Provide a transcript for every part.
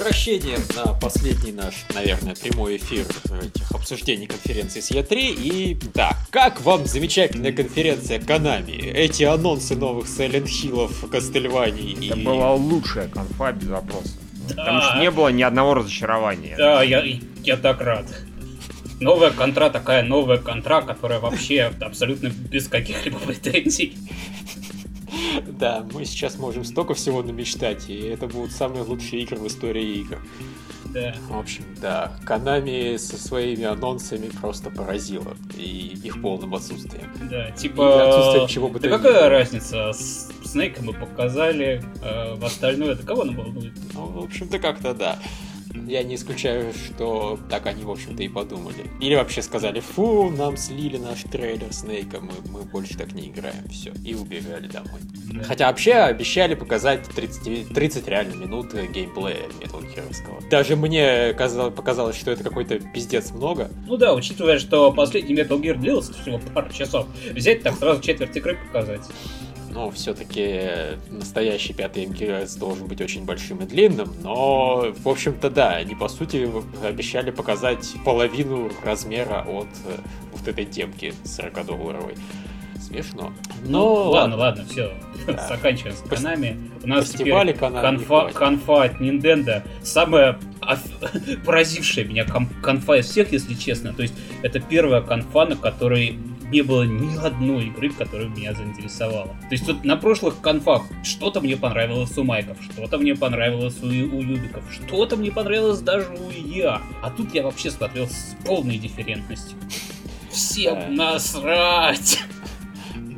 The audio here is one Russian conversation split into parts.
возвращение на последний наш, наверное, прямой эфир этих обсуждений конференции с Е3. И да, как вам замечательная конференция Konami? Эти анонсы новых Silent Hill'ов, Кастельваний Это и... была лучшая конфа без вопросов. Да. Потому что не было ни одного разочарования. Да, я, я так рад. Новая контра такая новая контра, которая вообще абсолютно без каких-либо претензий. Да, мы сейчас можем столько всего намечтать, и это будут самые лучшие игры в истории игр. Да. В общем, да, Konami со своими анонсами просто поразила, и их полным отсутствием. Да, И типа... отсутствие чего бы то Да ни какая было. разница? С Снейка мы показали, в остальное, это кого нам будет? Ну, в общем-то, как-то да. Я не исключаю, что так они, в общем-то, и подумали. Или вообще сказали, фу, нам слили наш трейлер Снейка, мы, мы больше так не играем, все. И убежали домой. Да. Хотя вообще обещали показать 30, 30 реально минут геймплея Metal Gear'ского. Даже мне казалось, показалось, что это какой-то пиздец много. Ну да, учитывая, что последний Metal Gear длился всего пару часов, взять так сразу четверть игры показать. Но все-таки настоящий пятый МГС должен быть очень большим и длинным, но, в общем-то, да, они, по сути, обещали показать половину размера от э, вот этой демки 40-долларовой. Смешно. Ну, Но ладно, ладно, все, Да. заканчиваем с Konami. У нас теперь конфа, конфа от Nintendo. Самая поразившая меня конфа из всех, если честно. То есть, это первая конфа, на которой не было ни одной игры, которая меня заинтересовала. То есть, вот на прошлых конфах что-то мне понравилось у Майков, что-то мне понравилось у, у Юбиков, что-то мне понравилось даже у Я. А тут я вообще смотрел с полной дифферентностью. Всем Да. насрать!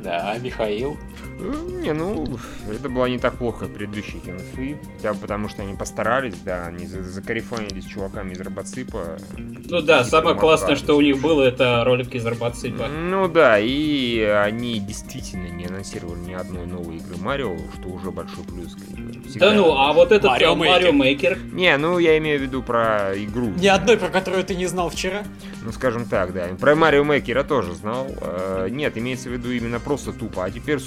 да, а Михаил? Не, ну, это было не так плохо предыдущие конфы. Хотя бы потому, что они постарались, да, они за- закарифанились с чуваками из Робоципа. Ну да, самое классное, что у них было, это ролики из Робоципа. Ну да, и они действительно не анонсировали ни одной новой игры Марио, что уже большой плюс. Всегда- Да ну, а вот этот Марио Мейкер. Мейкер. Не, ну я имею в виду про игру. Ни одной, про которую ты не знал вчера? Ну, скажем так, да. Про Марио Мейкера тоже знал. Э, нет, имеется в виду именно просто тупо. А теперь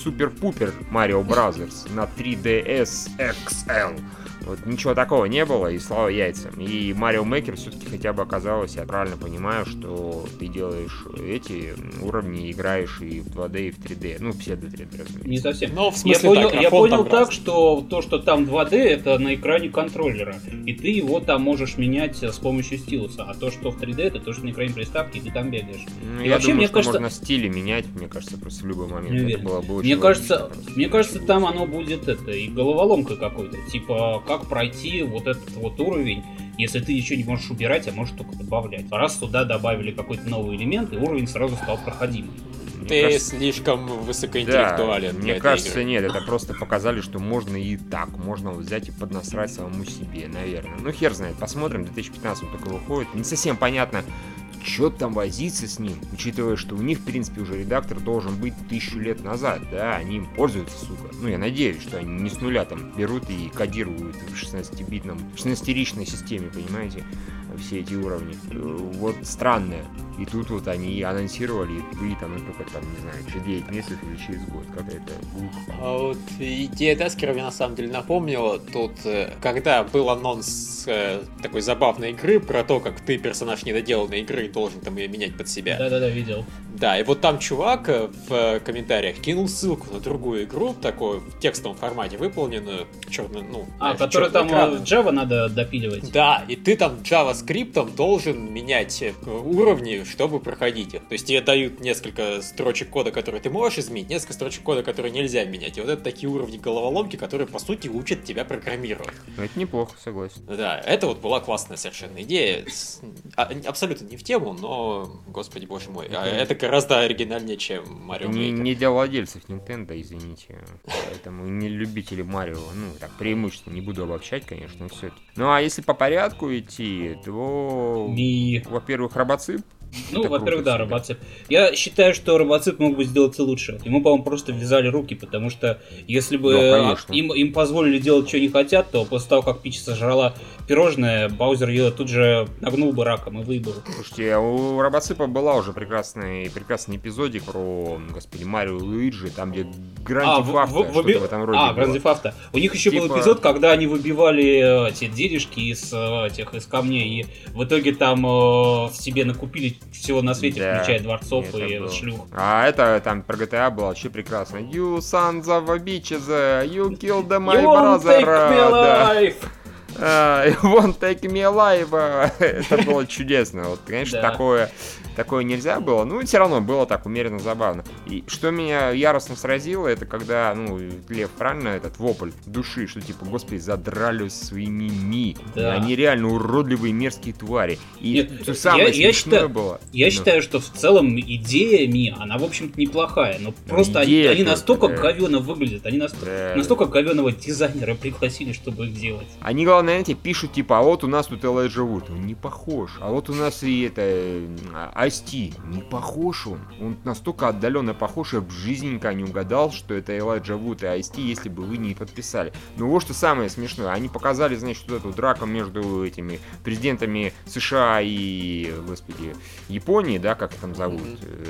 супер-пупер Mario Brothers на 3DS XL. Вот ничего такого не было, и слава яйцам. И Mario Maker все-таки хотя бы оказалось, я правильно понимаю, что ты делаешь эти уровни, играешь и в 2D, и в 3D. Ну, псевдо 3D, разумеется. Не совсем. Ну, в Я смысле, понял, так, я понял так, разный. что то, что там 2D, это на экране контроллера. И ты его там можешь менять э, с помощью стилуса. А то, что в 3D, это то, что на экране приставки, и ты там бегаешь. Ну, И я вообще, думаю, мне что кажется- можно стили менять, мне кажется, просто в любой момент. Не Это было бы очень Мне кажется, логично мне кажется, там оно будет это и головоломкой какой-то. Типа, как пройти вот этот вот уровень, если ты ничего не можешь убирать, а можешь только добавлять. Раз сюда добавили какой-то новый элемент, и уровень сразу стал проходимым. Мне Ты кажется, слишком Да, высокоинтеллектуален для мне кажется, игры. нет, это просто показали, что можно и так, можно взять и поднасрать самому себе, наверное. Ну, хер знает, посмотрим, 2015 он только выходит. Не совсем понятно, что там возиться с ним, учитывая, что у них, в принципе, уже редактор должен быть тысячу лет назад, да, они им пользуются, сука. Ну, я надеюсь, что они не с нуля там берут и кодируют в 16-битном, 16-ричной системе, понимаете, все эти уровни. Э, Вот странное. И тут вот они анонсировали, и там, ну, только там, не знаю, через 9 месяцев или через год, как это глупо. А вот идея Таскера мне на самом деле напомнила тут, э, когда был анонс э, такой забавной игры про то, как ты персонаж недоделанной игры и должен там ее менять под себя. Да-да-да, видел. Да, и вот там чувак э, в э, комментариях кинул ссылку на другую игру, такую в текстовом формате выполненную, черно, ну, А, знаешь, который там черным э, Java надо допиливать. Да, и ты там JavaScript должен менять уровни, чтобы проходить их. То есть тебе дают несколько строчек кода, которые ты можешь изменить, несколько строчек кода, которые нельзя менять. И вот это такие уровни головоломки, которые, по сути, учат тебя программировать. Ну, это неплохо, согласен. Да, это вот была классная совершенно идея. А, Абсолютно не в тему, но, господи боже мой, а это гораздо оригинальнее, чем Марио Не, Мейкер. не для владельцев Nintendo, извините. Поэтому не любители Марио. Ну, так, преимущественно. Не буду обобщать, конечно, все-таки. Ну, а если по порядку идти, то... Во-первых, Робоцип. Ну, во-первых, да, робоцып. Я считаю, что робоцып мог бы сделать и лучше. Ему, по-моему, просто вязали руки, потому что если бы э, конечно. им, им позволили делать, что они хотят, то после того, как Пич сожрала пирожное, Баузер ее тут же нагнул бы раком и выебал. Слушайте, у Робоципа была уже прекрасный, прекрасный эпизодик про, господи, Марио Луиджи, там где Гранди А, в- Фафта, в- что-то выби- в этом роде А, было. Гранд Фафта. У них еще был Типа- эпизод, когда они выбивали э, эти денежки из э, этих из камней, и в итоге там э, себе накупили всего на свете, Да, включая дворцов и было. шлюх. А это там про GTA было вообще прекрасно. You sons of a bitches, you killed my You brother. take me да. А, you won't take me alive. Это было чудесно. Вот, конечно, Да. такое, такое нельзя было. Ну, все равно было так умеренно забавно. И что меня яростно сразило, это когда, ну, Лев, правильно, этот вопль души, что типа, господи, задрали своими ми. Да. Они реально уродливые мерзкие твари. И Нет, самое я- я считаю- было... Я ну, считаю, что в целом идея Ми, она, в общем-то, неплохая. Но просто они, идея они только, настолько да. говенно выглядят, они наст- да, настолько говенного дизайнера пригласили, чтобы их делать. Они, главное, знаете, пишут, типа, а вот у нас тут Элайджа Вуд, он не похож. А вот у нас и это, Асти, не похож он. Он настолько отдаленно похож, я в жизни никогда не угадал, что это Элайджа Вуд и Асти, если бы вы не подписали. Но вот что самое смешное, они показали, значит, вот эту драку между этими президентами США и, господи, Японии, да, как их там зовут,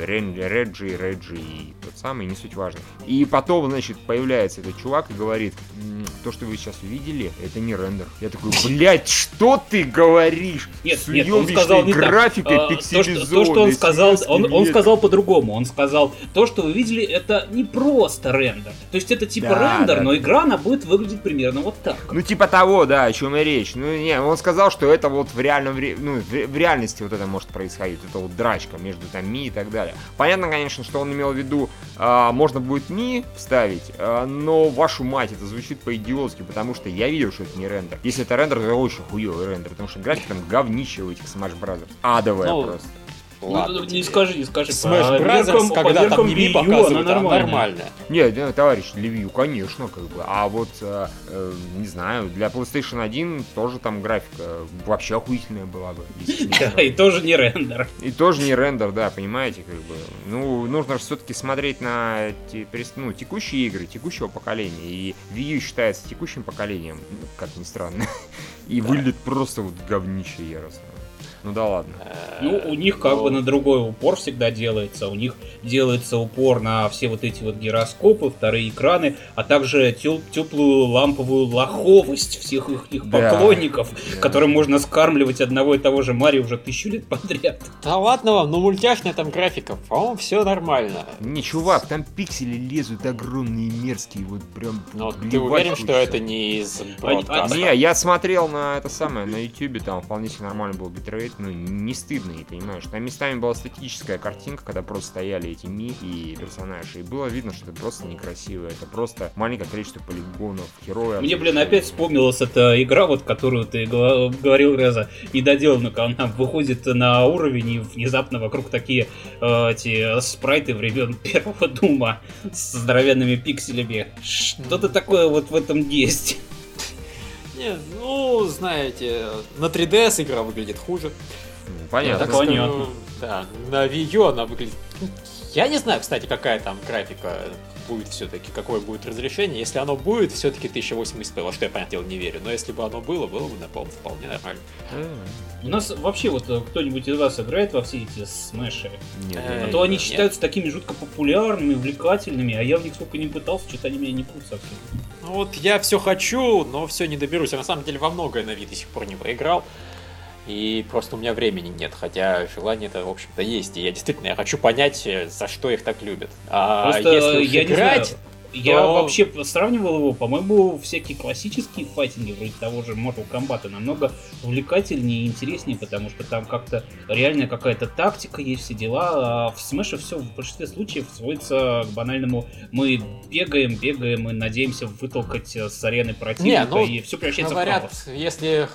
Рен- Реджи, Реджи и тот самый, не суть важно. И потом, значит, появляется этот чувак и говорит, «М, то, что вы сейчас увидели, это не рендер. Я такой, блядь, что ты говоришь? Нет, С нет, он сказал не так. графикой А, то, что, то, что он сказал, он, он сказал по-другому. Он сказал, то, что вы видели, это не просто рендер. То есть это типа Да, рендер, да, но да. игра, она будет выглядеть примерно вот так. Ну, типа того, да, о чем и речь. Ну, не, он сказал, что это вот в реальном ну, в, в реальности вот это может происходить, это вот драчка между там Ми и так далее. Понятно, конечно, что он имел в виду, а, можно будет Ми вставить, а, но вашу мать, это звучит по-идиотски, потому что я видел, что это не рендер. Если это рендер, то это очень хуёвый рендер, потому что графика там говнище у этих Smash Brothers. Адовая Ну, просто. Ладно ну, не скажи, не скажи. Smash Brothers, когда там не показывают, она нормальная. Не, товарищ, Левью, конечно, как бы. А вот, э, э, не знаю, для PlayStation 1 тоже там графика вообще охуительная была бы. Да, и тоже не рендер. И тоже не рендер, да, понимаете, как бы. Ну, нужно же все-таки смотреть на ну, текущие игры, текущего поколения. И Wii U считается текущим поколением, ну, как ни странно. И выглядит просто вот говнище яростно. Ну да ладно. Э, Ну, у них как ну, бы на другой упор всегда делается. У них делается упор на все вот эти вот гироскопы, вторые экраны, а также теплую ламповую лоховость всех их, их Да. поклонников, Да. которым можно скармливать одного и того же Марио уже тысячу лет подряд. Да ладно вам, ну мультяшная там графика, по-моему, все нормально. Не, чувак, там пиксели лезут огромные, мерзкие, вот прям... Но ты блевать уверен, что это не из бродкаста? Не, я смотрел на это самое, на ютубе, там вполне себе нормально был битрейт, ну, не стыдно, и понимаешь. Там местами была статическая картинка, когда просто стояли эти ми и персонажи, и было видно, что это просто некрасиво, это просто маленькое количество полигонов, героев. Мне, блин, опять вспомнилась эта игра, вот которую ты говорил, Реза, недоделанную, когда она выходит на уровень, и внезапно вокруг такие э, эти спрайты времен первого Дума с здоровенными пикселями. Что-то такое вот в этом есть. Не, ну, знаете, на 3DS игра выглядит хуже. Ну, Понятно. Так понятно. скажу, Да, на Wii U она выглядит... Я не знаю, кстати, какая там графика будет все-таки, какое будет разрешение. Если оно будет, все-таки 1080p, во что я, понятное дело, не верю. Но если бы оно было, было бы, напомню, вполне нормально. У нас вообще вот э, кто-нибудь из вас играет во все эти смеши? Нет, Э, А то они считаются такими жутко популярными, увлекательными, а я в них сколько не пытался, что-то они меня не прут совсем. Ну вот я все хочу, но все не доберусь. Я на самом деле во многое на Wii до сих пор не поиграл. И просто у меня времени нет, хотя желание это, в общем-то, есть. И я действительно я хочу понять, э, за что их так любят. А Просто если я играть. Я то- вообще сравнивал его, по-моему, всякие классические файтинги, вроде того же Mortal Kombat, намного увлекательнее и интереснее, потому что там как-то реальная какая-то тактика есть, все дела. А в Смэше все в большинстве случаев сводится к банальному мы бегаем, бегаем и надеемся вытолкать э, с арены противника, Не, ну, и все превращается в говорят, если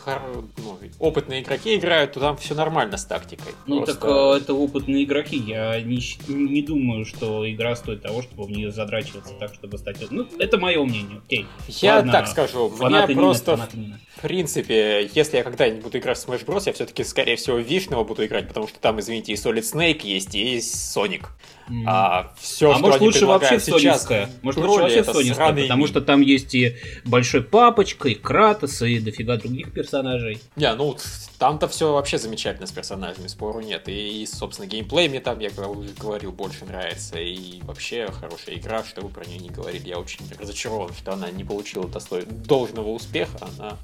ну, опытные игроки играют, то там все нормально с тактикой. Ну Просто- так э, это опытные игроки. Я не, не думаю, что игра стоит того, чтобы в нее задрачиваться так, чтобы бы стать. Ну, это мое мнение, окей. Я Ладно, так скажу, мне Фанаты Нина, просто, фанаты Нина. в принципе, если я когда-нибудь буду играть в Smash Bros, я все-таки, скорее всего, Вишного буду играть, потому что там, извините, и Solid Snake есть, и Sonic. Мгм. А все, А что может лучше вообще в сейчас? Может лучше вообще в сраные потому что там есть и Большой Папочка, и Кратос, и дофига других персонажей. Не, ну там-то все вообще замечательно с персонажами, спору нет. И, собственно, геймплей мне там, я говорил, больше нравится. И вообще хорошая игра, что вы про нее не говорили. Я очень разочарован, что она не получила достой... должного успеха. Она...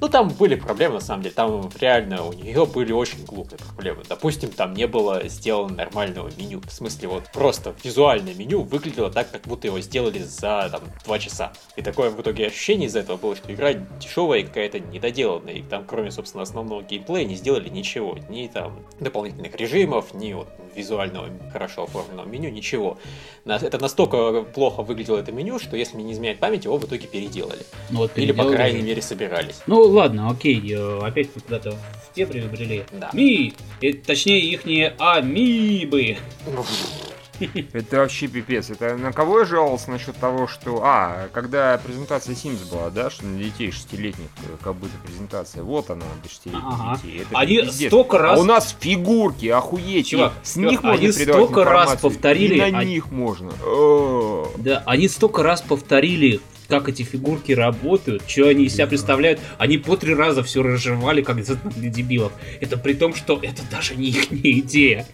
Ну, там были проблемы, на самом деле. Там реально у нее были очень глупые проблемы. Допустим, там не было сделано нормального меню. В смысле, вот просто визуальное меню выглядело так, как будто его сделали за там, два часа. И такое в итоге ощущение из этого было, что игра дешевая и какая-то недоделанная. И там, кроме, собственно, основного геймплея, не сделали ничего. Ни там дополнительных режимов, ни вот визуального хорошо оформленного меню, ничего. Это настолько плохо выглядело это меню, что если мне не изменяет память, его в итоге переделали. Ну, вот Или, по крайней мере, собирались. Ну ладно, окей, э, опять мы куда-то в те приобрели. Да. Ми, э, точнее ихние амибы. Это вообще пипец. Это на кого я жаловался насчет того, что... А, когда презентация Sims была, да, что на детей шестилетних э, как будто презентация. Вот она, для шестилетних Ага. детей. Это Они пиздец. столько А раз... у нас фигурки, охуеть. Чувак, с чувак, них можно они столько раз повторили, И на они- них можно. О, Да, они столько раз повторили, как эти фигурки работают, что они из себя представляют. Они по три раза все разжевали, как для дебилов. Это при том, что это даже не их идея.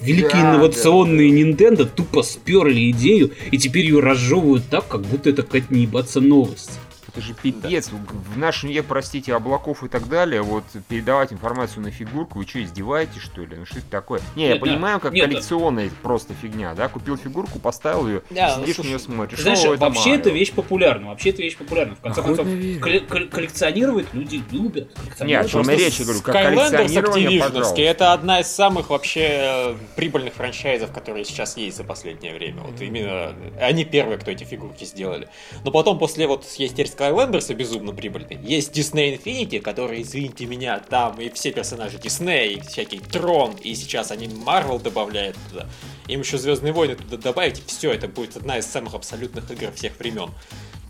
Великие Да, инновационные Nintendo тупо сперли идею и теперь ее разжевывают так, как будто это какая-то не ебаться новость. Это же пипец. В наш век, простите, облаков и так далее, вот передавать информацию на фигурку, вы что, издеваетесь, что ли? Ну что это такое? Не, я Нет, да. понимаю, как Нет, коллекционная просто фигня, да? Купил фигурку, поставил ее, Да, ну, сидишь на слушай, нее смотришь. Знаешь, О, это вообще Марио. это вещь популярна. Вообще это вещь популярна. В конце Охотно концов, колле- коллекционировать люди любят. Не, о чем я речь, я говорю, как коллекционирование, пожалуйста. это одна из самых вообще э, прибыльных франчайзов, которые сейчас есть за последнее время. Вот именно они первые, кто эти фигурки сделали. Но потом после вот есть теперь Skylanders безумно прибыльный. Есть Disney Infinity, который, извините меня, там и все персонажи Disney, и всякий Трон, и сейчас они Marvel добавляют туда. Им еще Звездные войны туда добавить, и все, это будет одна из самых абсолютных игр всех времен.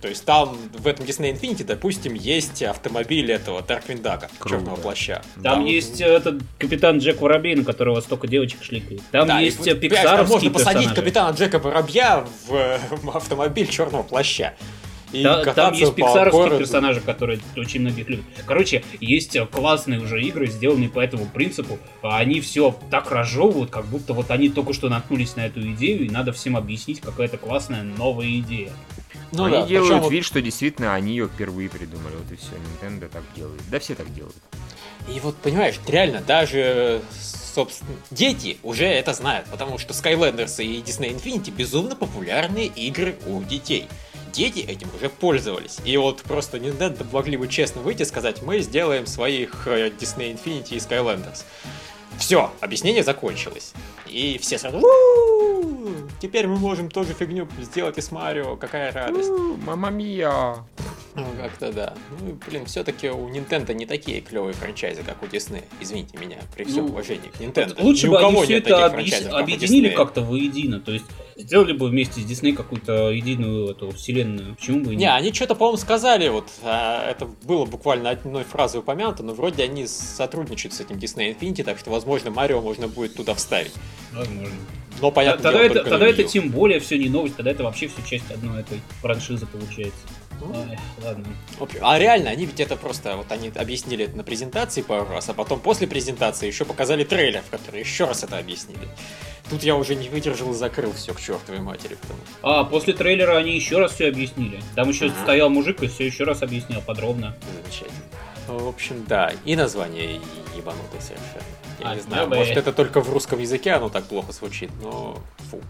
То есть там в этом Disney Infinity, допустим, есть автомобиль этого Дарквиндака, черного плаща. Там Да. есть э, этот капитан Джек Воробей, на которого столько девочек шликает. Там Да, есть э, понимаешь, там пиксаровские можно посадить персонажи. капитана Джека Воробья в, э, в автомобиль черного плаща. И Да, там есть пиксаровские персонажи, которые очень многих любят. Короче, есть э, классные уже игры, сделанные по этому принципу. Они все так разжевывают, как будто вот они только что наткнулись на эту идею, и надо всем объяснить, какая это классная новая идея. Ну они да, делают причем вот- вид, что действительно они ее впервые придумали. Вот и все. Nintendo так делает. Да все так делают. И вот, понимаешь, реально, даже, собственно, дети уже это знают, потому что Skylanders и Disney Infinity безумно популярные игры у детей. Дети этим уже пользовались. И вот просто Nintendo могли бы честно выйти и сказать, мы сделаем своих э, Disney Infinity и Skylanders. Все, объяснение закончилось. И все сразу «У-у-у! Теперь мы можем тоже фигню сделать и с Марио, какая радость. Мама мия. Ну, как-то да. Ну, блин, все-таки у Nintendo не такие клевые франчайзы, как у Disney. Извините меня, при всем Ну, уважении к Nintendo. Лучше Ни у бы они все это объединили как-то воедино. То есть сделали бы вместе с Дисней какую-то единую эту вселенную. Почему бы и Не, нет? они что-то, по-моему, сказали, вот, а, это было буквально одной фразой упомянуто, но вроде они сотрудничают с этим Disney Infinity, так что, возможно, Марио можно будет туда вставить. Возможно. Но, понятно, тогда дело, это, тогда это тем более все не новость, тогда это вообще все часть одной этой франшизы получается. Ладно. А реально, они ведь это просто, вот они объяснили это на презентации пару раз, а потом после презентации еще показали трейлер, в который еще раз это объяснили. Тут я уже не выдержал и закрыл все к чертовой матери, потому. А, после трейлера они еще раз все объяснили. Там еще Ага. стоял мужик и все еще раз объяснял подробно. Замечательно. Ну, В общем, да. И название ебанутое совершенно. Я А, не знаю, может это только в русском языке оно так плохо звучит, но фу.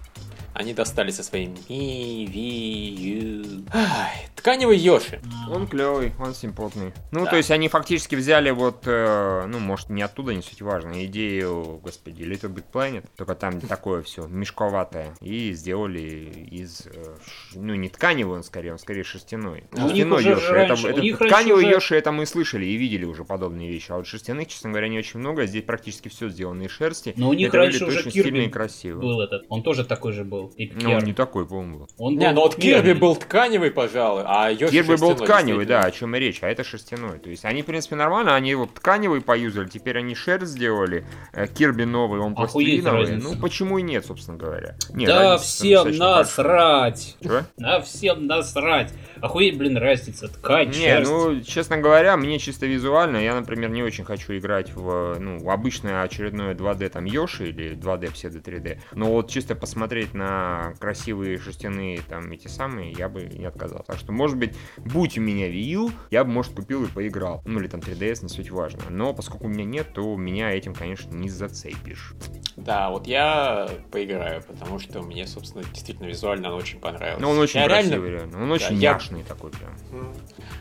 Они достали со своим ми, ви, ю. Ай, тканевый Йоши. Он клевый, он симпотный. Ну, Да. то есть они фактически взяли вот, э, ну, может, не оттуда, не суть важно, идею, господи, Little Big Planet, только там такое все мешковатое, и сделали из, э, ну, не тканевый он скорее, он скорее шерстяной. Ну, у них Шерстяной Йоши, раньше- это, это тканевый уже- Йоши, это мы слышали и видели уже подобные вещи, а вот шерстяных, честно говоря, не очень много, здесь практически все сделано из шерсти. Но у них Это раньше уже очень Кирби и красиво. был этот. Он тоже такой же был. Был. Ну, он не такой, по-моему, был. Он Не, был ну вот Кирби был тканевый, пожалуй, а Йоши Кирби был тканевый, да, о чем и речь, а это шерстяной. То есть они, в принципе, нормально, они его тканевый поюзали, теперь они шерсть сделали, э, Кирби новый, он пластилиновый. Ну, почему и нет, собственно говоря. Нет, Да всем насрать! Да всем насрать! Охуеть, блин, разница, ткань, Не, шерсть. ну, честно говоря, мне чисто визуально, я, например, не очень хочу играть в, ну, обычное очередное 2D там Йоши или 2D псевдо 3D, но вот чисто посмотреть на красивые шерстяные там эти самые, я бы не отказался. Так что, может быть, будь у меня Wii U, я бы, может, купил и поиграл. Ну, или там 3DS, не суть важно. Но поскольку у меня нет, то меня этим, конечно, не зацепишь. Да, вот я поиграю, потому что мне, собственно, действительно визуально он очень понравился. Но он очень я красивый, реально реально. Он очень я- няшный такой прям.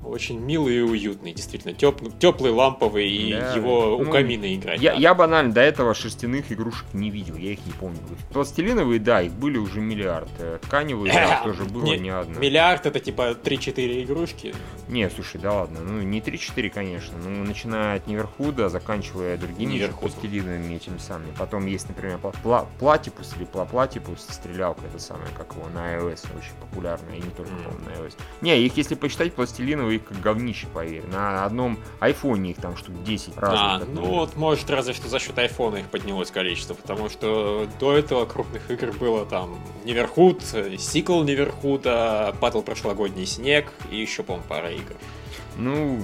очень милый и уютный, действительно. теплый, ламповый, и Да. его у Ну, камина играть. Я, да. я банально до этого шерстяных игрушек не видел, я их не помню. Пластилиновые, да, их были уже миллиард. Э, Тканевые, да, тоже было Не- не одна. Миллиард это типа 3-4 игрушки. Не, слушай, да ладно, ну не 3-4, конечно, ну начиная от Неверхуда, заканчивая другими пластилиновыми этими самыми. Потом есть, например, пла- пла- Платипус или Плаплатипус, стрелялка, это самое, как его, на iOS, очень популярная, и не только, Мгм. по-моему, на iOS. Не, их если почитать, пластилиновые, как говнище, поверь. На одном айфоне их там штук 10 разных. А, ну минимум. вот, может, разве что за счет айфона их поднялось количество, потому что до этого крупных игр было там Неверхуд, сиквел Неверхуда, падал прошлогодний снег и еще, по-моему, пара игр. Ну,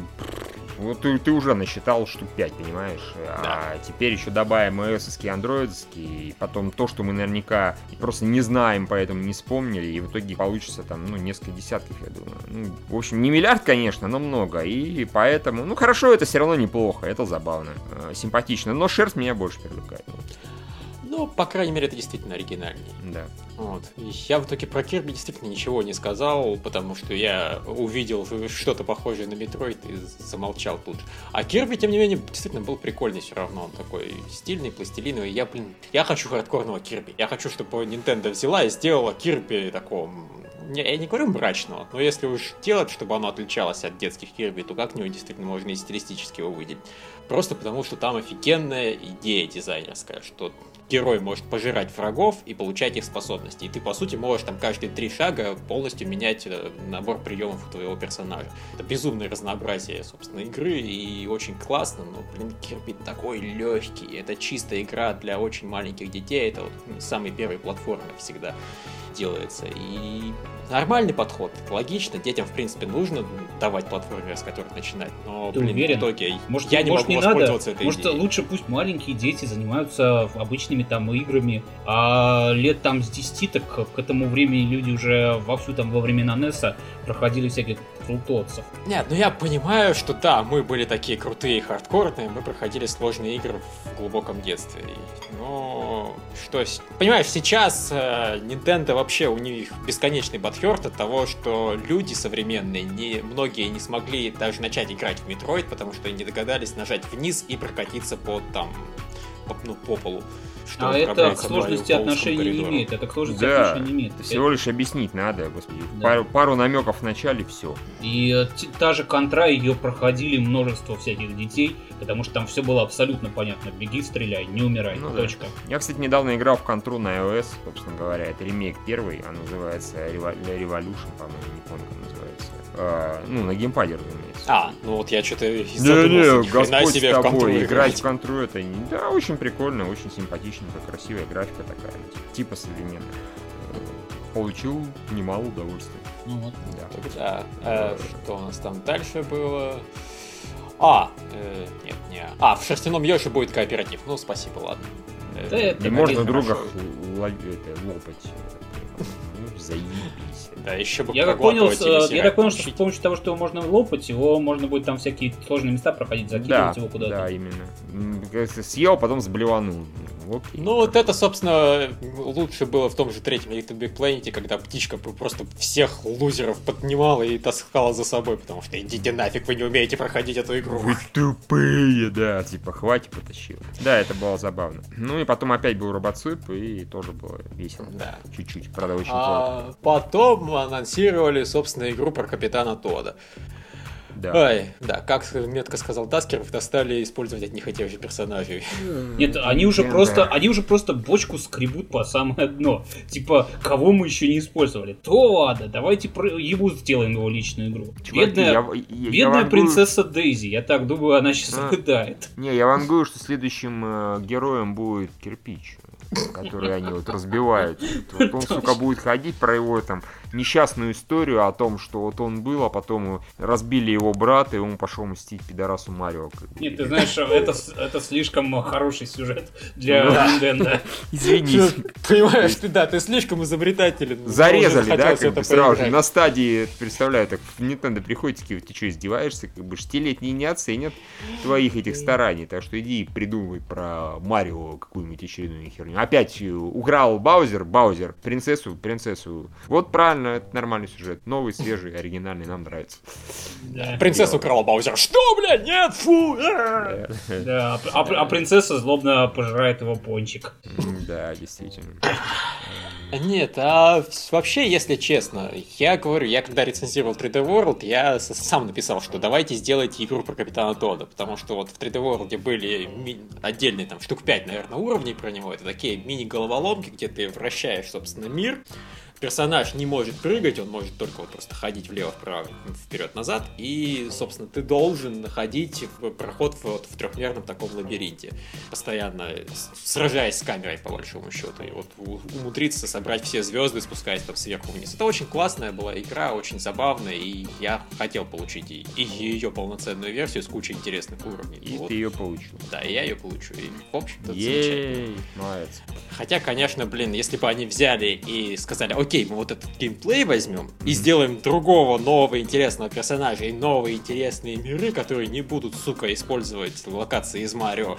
вот ты, ты уже насчитал штук 5, понимаешь? А теперь еще добавим ios и андроидские, и потом то, что мы наверняка просто не знаем, поэтому не вспомнили, и в итоге получится там, ну, несколько десятков, я думаю. Ну, в общем, не миллиард, конечно, но много, и поэтому, ну, хорошо, это все равно неплохо, это забавно, э, симпатично, но шерсть меня больше привлекает. Вот, Ну, по крайней мере, это действительно оригинальней. Да. Вот. И Я в итоге про Кирби действительно ничего не сказал, потому что я увидел что-то похожее на Metroid и замолчал тут же. А Кирби, тем не менее, действительно был прикольный все равно. Он такой стильный, пластилиновый. Я, блин, я хочу хардкорного Кирби. Я хочу, чтобы Nintendo взяла и сделала Кирби такого... Я не говорю мрачного, но если уж делать, чтобы оно отличалось от детских Кирби, то как-нибудь действительно можно и стилистически его выделить. Просто потому, что там офигенная идея дизайнерская, что герой может пожирать врагов и получать их способности. И ты, по сути, можешь там каждые три шага полностью менять э, набор приемов твоего персонажа. Это безумное разнообразие, собственно, игры, и очень классно, но, блин, Кирби такой легкий. Это чистая игра для очень маленьких детей, это вот самый первый платформер всегда делается. И нормальный подход, логично, детям, в принципе, нужно давать платформер, с которых начинать, но, Ты блин, уверен? в итоге Может, я не может, могу не надо? воспользоваться этой Может, идеей. лучше пусть маленькие дети занимаются обычными там играми, а лет там с 10 так к этому времени люди уже вовсю там во времена NES проходили всяких крутоцев. Нет, ну я понимаю, что да, мы были такие крутые и хардкорные, мы проходили сложные игры в глубоком детстве. Но что, понимаешь, сейчас э, Nintendo вообще у них бесконечный бадхерт от того, что люди современные, не, многие не смогли даже начать играть в Metroid, потому что они не догадались нажать вниз и прокатиться по там, по, ну, по полу. Что а это к сложности отношения не имеет. Это к сложности Да, отношения не имеет. это всего лишь объяснить надо, господи. Да. Пару, пару намеков в начале, все. И э, та же контра, ее проходили множество всяких детей, потому что там все было абсолютно понятно. Беги, стреляй, не умирай, Ну да. точка. Я, кстати, недавно играл в контру на iOS, собственно говоря. Это ремейк первый, он называется Revo- Revolution, по-моему, не помню, как называется. А, ну, на геймпаде, разумеется. А, ну вот я что-то хрена Господь себе с в контру тобой, играть играть. в контру это не... Да, очень прикольно, очень симпатичненько, красивая графика такая, типа современная. Получил немало удовольствия. Ну вот. Да. Тогда, э, что у нас там дальше было? А, э, нет, не. А, в шерстяном Йоши будет кооператив. Ну, спасибо, ладно. Да это И можно друга лопать. э, Ну, заебись. Да, еще бы Я так понял, э, я так понял, что с помощью того, что его можно лопать, его можно будет там всякие сложные места проходить, Да, закидывать его куда-то. да, именно. Съел, потом сблеванул. Ну, Окей. Ну, вот это, собственно, лучше было в том же третьем Little Big Planet, когда птичка просто всех лузеров поднимала и таскала за собой, потому что идите нафиг, вы не умеете проходить эту игру. Вы тупые, да, типа, хватит, потащил. Да, это было забавно. Ну и потом опять был робоцип, и тоже было весело. Да. Чуть-чуть, правда, очень. А потом анонсировали, собственно, игру про Капитана Тода. Да. Ой, да, как метко сказал Таскеров, достали использовать от нехотевших персонажей. Нет, они уже просто, они уже просто бочку скребут по самое дно. Типа, кого мы еще не использовали? То ладно, давайте про ему сделаем его личную игру. Чуваки, бедная я, я, бедная я вангую... принцесса Дейзи, я так думаю, она сейчас а. Не, я вангую, что следующим э, героем будет кирпич который они вот разбивают. Вот он, сука, будет ходить про его там несчастную историю о том, что вот он был, а потом разбили его брата, и он пошел мстить пидорасу Марио. Нет, ты знаешь, это, это слишком хороший сюжет для Nintendo. Извини. Понимаешь, ты да, ты слишком изобретателен. Зарезали, да, как бы сразу же на стадии, представляю, так в Nintendo приходите, такие, ты что, издеваешься? Как бы шестилетние не оценят твоих этих стараний, так что иди придумай про Марио какую-нибудь очередную херню. Опять украл Баузер, Баузер, принцессу, принцессу. Вот правильно нормально, это нормальный сюжет. Новый, свежий, оригинальный, нам нравится. Да. Принцесса украла Баузер. Что, блядь, нет, фу! Да, а, а принцесса злобно пожирает его пончик. Да, действительно. Нет, а вообще, если честно, я говорю, я когда рецензировал 3D World, я сам написал, что давайте сделайте игру про Капитана Тода, потому что вот в 3D World были ми- отдельные там штук 5, наверное, уровней про него, это такие мини-головоломки, где ты вращаешь, собственно, мир, персонаж не может прыгать, он может только вот просто ходить влево-вправо, вперед-назад, и, собственно, ты должен находить проход в, вот, в трехмерном таком лабиринте, постоянно сражаясь с камерой, по большому счету, и вот умудриться собрать все звезды, спускаясь там сверху вниз. Это очень классная была игра, очень забавная, и я хотел получить и, и ее полноценную версию с кучей интересных уровней. И вот. ты ее получил. Да, и я ее получу, и, в общем-то, замечательно. Молодец. Хотя, конечно, блин, если бы они взяли и сказали, окей, окей, мы вот этот геймплей возьмем и сделаем другого нового интересного персонажа и новые интересные миры, которые не будут, сука, использовать локации из Марио,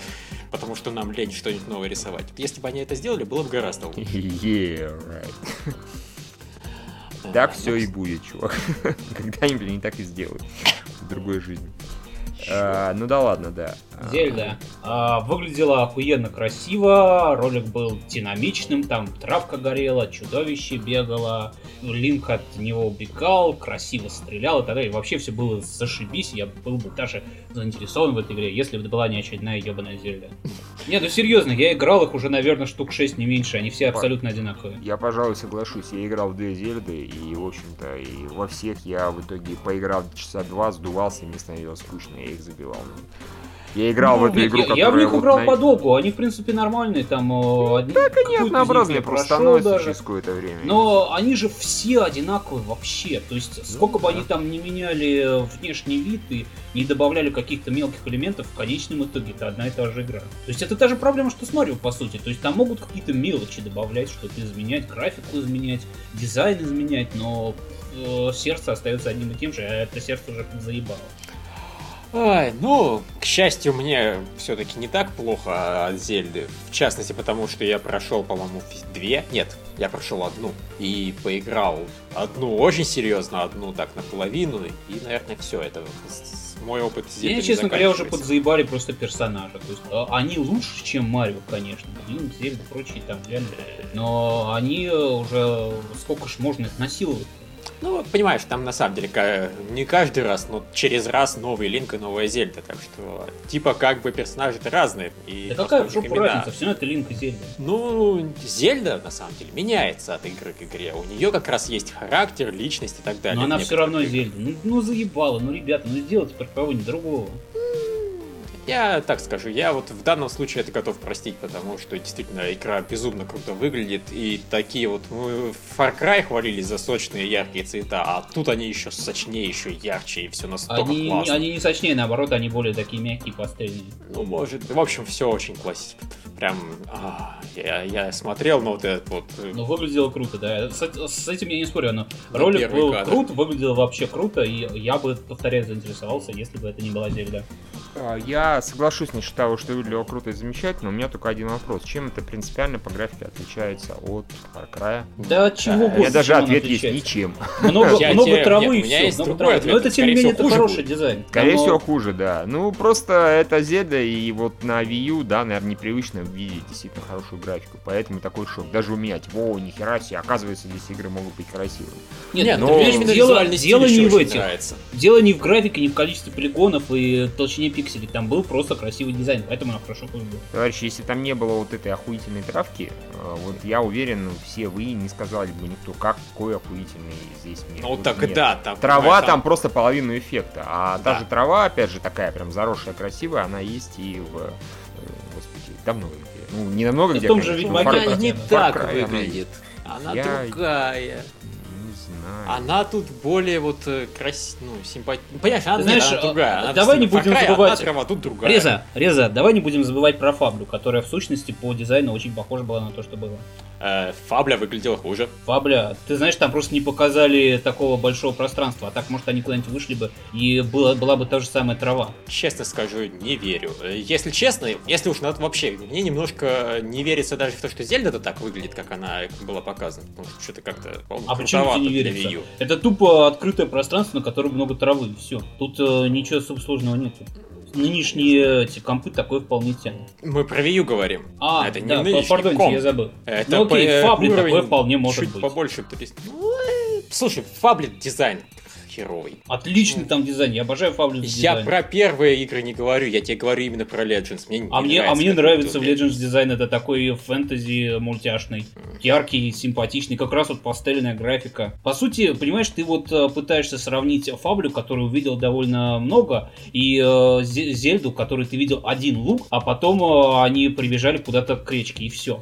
потому что нам лень что-нибудь новое рисовать. Если бы они это сделали, было бы гораздо лучше. Yeah, right. Так все и будет, чувак. Когда-нибудь они так и сделают в другой жизни. А, ну да ладно, да. Зельда. А, выглядела охуенно красиво, ролик был динамичным, там травка горела, чудовище бегало, Линк от него убегал, красиво стрелял и так далее. Вообще все было зашибись, я был бы даже заинтересован в этой игре, если бы это была не очередная ебаная Зельда. Нет, ну серьезно, я играл их уже, наверное, штук 6, не меньше, они все абсолютно одинаковые. Я, пожалуй, соглашусь, я играл в две Зельды, и, в общем-то, и во всех я в итоге поиграл часа два, сдувался, мне становилось скучно, я их забивал. Я играл ну, в эту игру, я. Я в них играл на... подолгу, они, в принципе, нормальные, там... Э, одни, так они однообразные, просто через какое-то время. Но они же все одинаковые вообще, то есть сколько ну, бы да. они там не меняли внешний вид и не добавляли каких-то мелких элементов, в конечном итоге это одна и та же игра. То есть это та же проблема, что с Марио, по сути, то есть там могут какие-то мелочи добавлять, что-то изменять, графику изменять, дизайн изменять, но э, сердце остается одним и тем же, а это сердце уже заебало. Ай, ну, к счастью, мне все-таки не так плохо от Зельды. В частности, потому что я прошел, по-моему, две. Нет, я прошел одну. И поиграл одну очень серьезно, одну так наполовину. И, наверное, все это мой опыт Зельды Мне, честно говоря, уже подзаебали просто персонажа. То есть а, они лучше, чем Марио, конечно. Зельда, прочие там реально. Но они уже сколько ж можно их насиловать ну, понимаешь, там на самом деле не каждый раз, но через раз новый Линк и новая Зельда, так что типа как бы персонажи-то разные. И да какая жопу разница, все равно это Линк и Зельда. Ну, Зельда на самом деле меняется от игры к игре. У нее как раз есть характер, личность и так далее. Но она все равно игр. Зельда. Ну, ну заебала, ну ребята, ну сделайте про кого-нибудь другого. Я так скажу, я вот в данном случае это готов простить, потому что действительно игра безумно круто выглядит, и такие вот мы в Far Cry хвалились за сочные яркие цвета, а тут они еще сочнее, еще ярче, и все настолько они, классно. Они не сочнее, наоборот, они более такие мягкие, пастельные. Ну, может, в общем, все очень классично. Прям, а, я, я смотрел на вот этот вот... Э, ну, выглядело круто, да. С, с этим я не спорю, но ролик был кадр. крут, выглядело вообще круто, и я бы, повторяю, заинтересовался, если бы это не была Зельда. А, я Я соглашусь насчет того, что выглядело круто и замечательно, у меня только один вопрос. Чем это принципиально по графике отличается от Far Cry? Да от чего, У меня даже ответ есть ничем. Много, Я много травы нет, и у меня все. есть много травы. ответ. Но это, тем не менее, это хороший будет. дизайн. Скорее всего, хуже, да. Ну, просто это Зельда, и вот на Wii U, да, наверное, непривычно видеть действительно хорошую графику. Поэтому такой шок. Даже у меня, типа, о, нихера себе, оказывается, здесь игры могут быть красивыми. Нет, ну, именно дело, дело не в этих. нравится. Дело не в графике, не в количестве полигонов и толщине пикселей. Там был просто красивый дизайн, поэтому она хорошо выглядит. Товарищи, если там не было вот этой охуительной травки, э, вот я уверен, все вы не сказали бы никто, как какой охуительный здесь мир. Ну Вот так и нет. да, там... Трава там просто половину эффекта, а Да. та же трава, опять же, такая прям заросшая, красивая, она есть и в, э, господи, да много где. Ну, не намного В где, том же конечно, Ведьмаке но Far Она не так выглядит. Она Я- другая. Знаю. Она тут более вот красивая, ну, симпатичная. Понимаешь, она, Ты нет, знаешь, она другая. Она давай не будем Cry забывать- Одна трава, тут другая. Реза, Реза, давай не будем забывать про Фаблю, которая в сущности по дизайну очень похожа была на то, что было. Э, Фабля выглядела хуже. Фабля, ты знаешь, там просто не показали такого большого пространства, а так, может, они куда-нибудь вышли бы, и была, была бы та же самая трава. Честно скажу, не верю. Если честно, если уж надо вообще, мне немножко не верится даже в то, что Зельда-то так выглядит, как она была показана. Потому что что-то как-то А почему тебе не верится? Это тупо открытое пространство, на котором много травы, и все. Тут э, ничего сложного нет. Нынешние эти компы такое вполне тянут. Мы про Wii U говорим. А, это не да, нынешний пардонте, комп. я забыл. Это Ну окей, по- Фабле уровень такое вполне может чуть быть. побольше. ну, э, Слушай, в Фабле дизайн херовый. Отличный там дизайн, я обожаю Фаблю за Я дизайн. про первые игры не говорю, я тебе говорю именно про Legends. Мне не А мне, а нравится, мне как нравится в Legends дизайн, это такой фэнтези мультяшный, яркий, симпатичный, как раз вот пастельная графика. По сути, понимаешь, ты вот э, пытаешься сравнить Фаблю, которую увидел довольно много, и э, Зе- Зельду, который ты видел один лук, а потом э, они прибежали куда-то к речке, и все.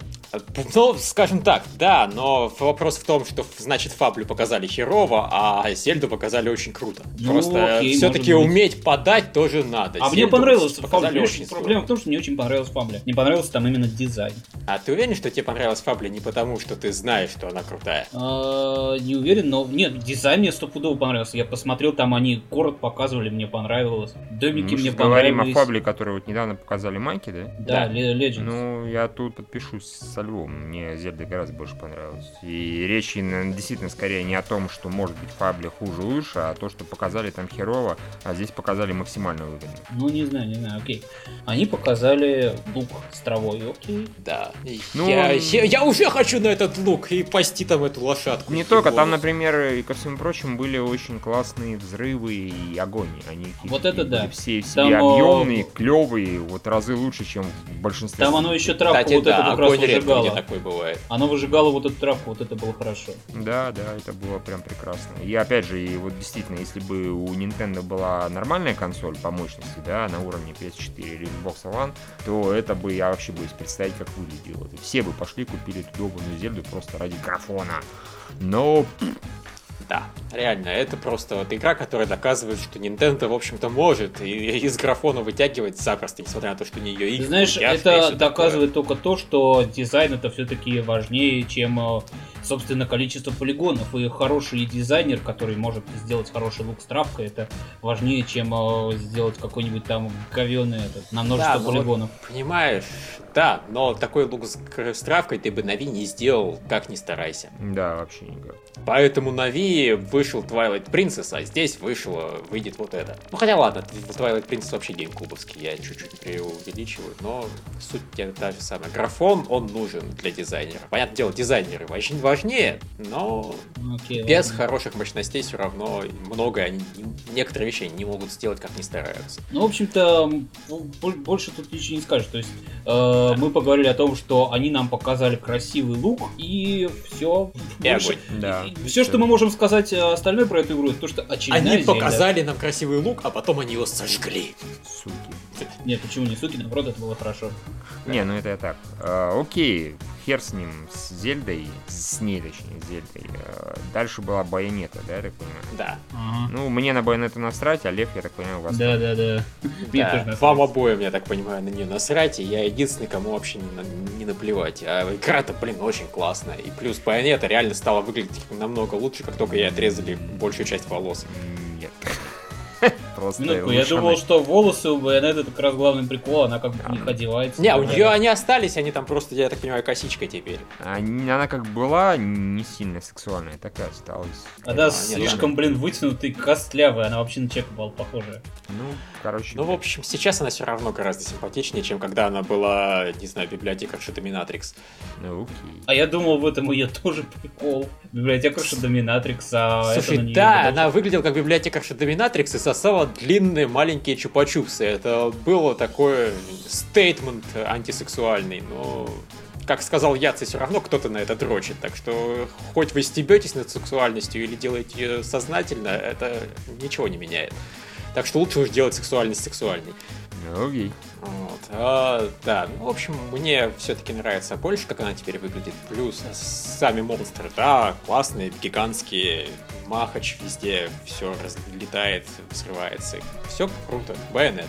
Ну, скажем так, да, но вопрос в том, что значит Фаблю показали херово, а Зельду показали очень круто. Ну, Просто окей, все-таки уметь подать тоже надо. А мне Зельду понравилось Фабля. показали Понимаешь, очень Проблема в том, что мне очень понравилась Фабля. Мне понравился там именно дизайн. А ты уверен, что тебе понравилась Фабля не потому, что ты знаешь, что она крутая? А, Не уверен, но нет, дизайн мне стопудово понравился. Я посмотрел, там они город показывали, мне понравилось. Домики Мы мне же говорим о понравились. Фабле, который вот недавно показали Майки, да? Да, Да. Legends. Ну, я тут подпишусь со Львом. Мне Зельда гораздо больше понравилась. И речь действительно скорее не о том, что может быть Фабле хуже лучше, а то, что показали там херово, а здесь показали максимально выгодно. Ну, не знаю, не знаю, окей. Они показали лук с травой, окей. Да. Ну, я, он- я, я уже хочу на этот лук и пасти там эту лошадку. Не только, там, например, и ко всему прочему, были очень классные взрывы и огонь. Они Вот это да. все в Там, объемные, клевые, вот разы лучше, чем в большинстве. Там оно еще травку Кстати, вот да, эту как раз выжигало. такой бывает. Оно выжигало вот эту травку, вот это было хорошо. Да, да, это было прям прекрасно. И опять же, и вот действительно, если бы у Nintendo была нормальная консоль по мощности, да, на уровне PS4 или Xbox One, то это бы я вообще боюсь представить, как выглядело. Все бы пошли, купили эту долбанную Зельду просто ради графона. Но Да, реально, это просто вот игра, которая доказывает, что Nintendo, в общем-то, может и из графона вытягивать запросто, несмотря на то, что у нее их знаешь, и это доказывает только то, что дизайн это все-таки важнее, чем, э, собственно, количество полигонов. И хороший дизайнер, который может сделать хороший лук с травкой, это важнее, чем э, сделать какой-нибудь там говёный этот, на множество Да, ну вот- полигонов. такое. Понимаешь, да, но такой лук с, с травкой ты бы на Ви не сделал, как ни старайся. да, вообще никак. Поэтому на Ви вышел Twilight Princess, а здесь вышло, выйдет вот это. Ну хотя ладно, Twilight Princess вообще геймкубовский, я чуть-чуть преувеличиваю, но суть та же самая. Графон, он нужен для дизайнера. Понятное дело, дизайнеры очень важнее, но Окей, без ладно. хороших мощностей все равно многое они, некоторые вещи они не могут сделать, как не стараются. Ну, в общем-то, бо- больше тут ничего не скажешь. То есть, э, мы поговорили о том, что они нам показали красивый лук, и все. И огонь. Да. Все, что мы можем сказать э, остальное про эту игру, это то, что очередная Они показали нам красивый лук, а потом они его сожгли. Суки. Нет, почему не суки, наоборот, это было хорошо. Не, ну это я так. А, окей, хер с ним, с Зельдой, с ней, точнее, с Зельдой. А, дальше была Байонета, да, я так понимаю? Да. Ну, мне на Байонету насрать, а Лев, я так понимаю, у вас... Да, да, да. Да, вам обоим, я так понимаю, на нее насрать, и я единственный, кому вообще не, на- не наплевать. А игра-то, блин, очень классная. И плюс Байонета реально стала выглядеть намного лучше, как только ей отрезали большую часть волос. Нет. ставил. Минутку, я Лучше думал, что волосы у Байонета как раз главный прикол, она как бы в них одевается. Не, у нее они остались, они там просто, я так понимаю, косичка теперь. Они- Она как была не сильно сексуальная, так и осталась. Она нет, слишком, блин, вытянутая, костлявая, она вообще на человека была похожая. Ну, короче. Ну, в общем, сейчас она все равно гораздо симпатичнее, чем когда она была, не знаю, библиотекарша Доминатрикс. ну, окей. А я думал, в этом ее тоже прикол. Библиотекарша Доминатрикс, а это Слушай, да, она выглядела как библиотекарша Доминатрикс и сосала длинные маленькие чупа-чупсы. Это было такое стейтмент антисексуальный, но... Как сказал Яци, все равно кто-то на это дрочит, так что хоть вы стебетесь над сексуальностью или делаете ее сознательно, это ничего не меняет. Так что лучше уж делать сексуальность сексуальной. Окей. Вот. А, да, ну, в общем, мне все-таки нравится больше, как она теперь выглядит. Плюс сами монстры, да, классные, гигантские, махач везде, все разлетает, взрывается. Все круто. Байонета.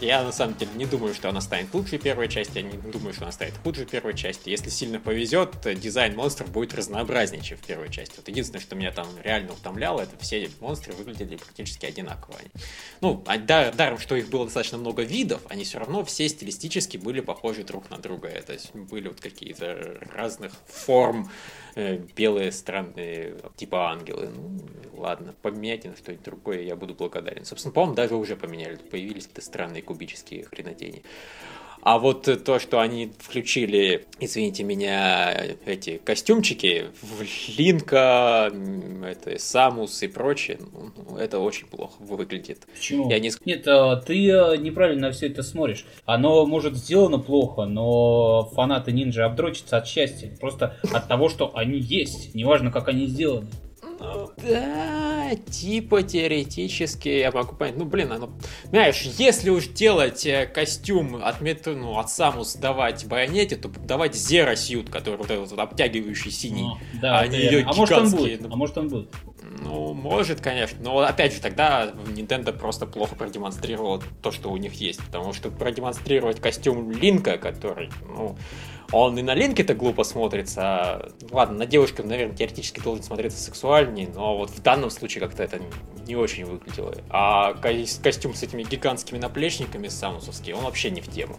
Я на самом деле не думаю, что она станет лучшей первой части, я не думаю, что она станет худшей первой части. Если сильно повезет, дизайн монстров будет разнообразнее, чем в первой части. Вот единственное, что меня там реально утомляло, это все монстры выглядели практически одинаково. Ну, а да- даром, что их было достаточно много видов, они все равно все стилистически были похожи друг на друга. Это были вот какие-то разных форм, э, белые странные, типа ангелы. Ну, ладно, поменяйте на что-нибудь другое, я буду благодарен. Собственно, по-моему, даже уже поменяли, появились какие-то странные кубические хренотени. А вот э, то, что они включили, извините меня, эти костюмчики Линка, это Самус и прочее, ну, ну, это очень плохо выглядит. Почему? Я не- Нет, а, ты а, неправильно все это смотришь. Оно может сделано плохо, но фанаты ниндзя обдрочатся от счастья. Просто от того, что они есть. Неважно, как они сделаны. Ну, да, типа теоретически я могу понять. Ну, блин, оно... Знаешь, если уж делать э, костюм от, мет... ну, от Самус давать Байонете, то давать Зера Сьют, который вот этот вот обтягивающий синий. А, да, они это верно. её а может он будет? ну. А может он будет? Ну, может, конечно. Но опять же, тогда Nintendo просто плохо продемонстрировала то, что у них есть. Потому что продемонстрировать костюм Линка, который, ну, он и на Линке-то глупо смотрится. а, Ладно, на девушке, наверное, теоретически должен смотреться сексуальней, но вот в данном случае как-то это не очень выглядело. А ко- костюм с этими гигантскими наплечниками самусовские, он вообще не в тему.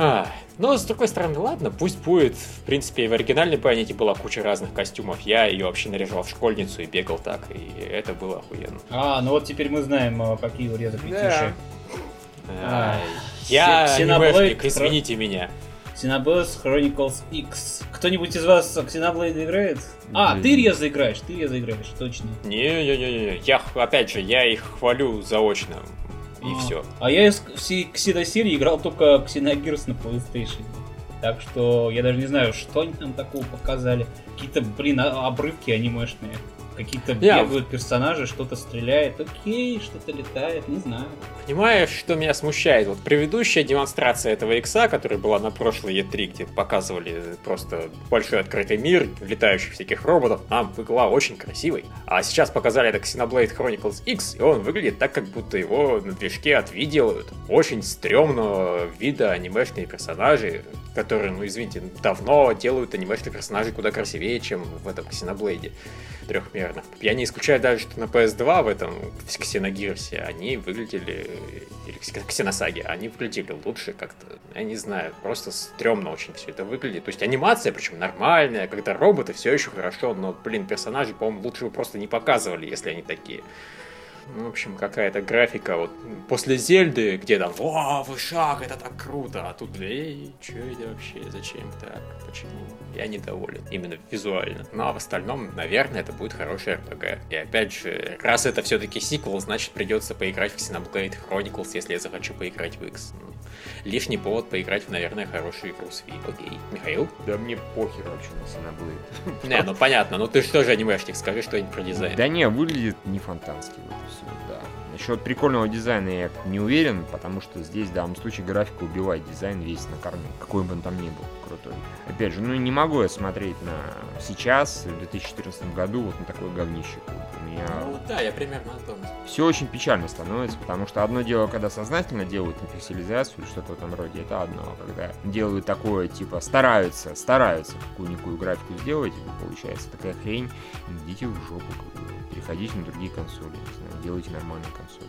А, но, с другой стороны, ладно, пусть будет. В принципе, и в оригинальной планете была куча разных костюмов. Я ее вообще наряжал в школьницу и бегал так, и это было охуенно. А, ну вот теперь мы знаем, а, какие урезы фетиши. А, А, Я анимешник, извините меня. Xenoblade Chronicles X. Кто-нибудь из вас Xenoblade играет? А, Блин. ты Реза играешь, ты Реза играешь, точно. Не-не-не-не, я, х- опять же, я их хвалю заочно, и А. все. А я из всей Ксеносерии играл только Xenogears на PlayStation. Так что я даже не знаю, что они там такого показали. Какие-то, блин, а- обрывки анимешные. Какие-то бегают персонажи, что-то стреляет. Окей, что-то летает, не знаю. Понимаешь, что меня смущает? Вот предыдущая демонстрация этого икса, которая была на прошлой E3, где показывали просто большой открытый мир, летающих всяких роботов, нам была очень красивой. А сейчас показали это Xenoblade Chronicles X, и он выглядит так, как будто его на движке от Wii делают. Очень стрёмного вида анимешные персонажи, которые, ну извините, давно делают анимешных персонажей куда красивее, чем в этом Xenoblade трехмерных. Я не исключаю даже, что на PS2 в этом в Ксеногирсе они выглядели, или Кс- Ксеносаге, они выглядели лучше как-то, я не знаю, просто стрёмно очень все это выглядит. То есть анимация, причем нормальная, когда роботы все еще хорошо, но, блин, персонажей, по-моему, лучше бы просто не показывали, если они такие. Ну, в общем, какая-то графика вот после Зельды, где там «О, вышаг, это так круто!» А тут, эй, что это вообще, зачем так, почему? Я недоволен, именно визуально. Ну, а в остальном, наверное, это будет хороший RPG. И опять же, раз это все-таки сиквел, значит придется поиграть в Xenoblade Chronicles, если я захочу поиграть в X. Ну, лишний повод поиграть в, наверное, хорошую игру с Wii. Окей. Михаил? Да мне похер вообще на Xenoblade. Не, ну понятно, ну ты же тоже анимешник, скажи что-нибудь про дизайн. Да не, выглядит не и все, да. Насчет прикольного дизайна я не уверен, потому что здесь в данном случае графика убивает дизайн весь на корню, какой бы он там ни был крутой. Опять же, ну не могу я смотреть на сейчас, в 2014 году, вот на такое говнище. У меня Ну да, я примерно о том. все очень печально становится, потому что одно дело, когда сознательно делают на пикселизацию или что-то в этом роде, это одно, а когда делают такое, типа, стараются, стараются какую-никакую графику сделать, и получается такая хрень, идите в жопу, переходите на другие консоли, не знаю, сделайте нормальную консоль.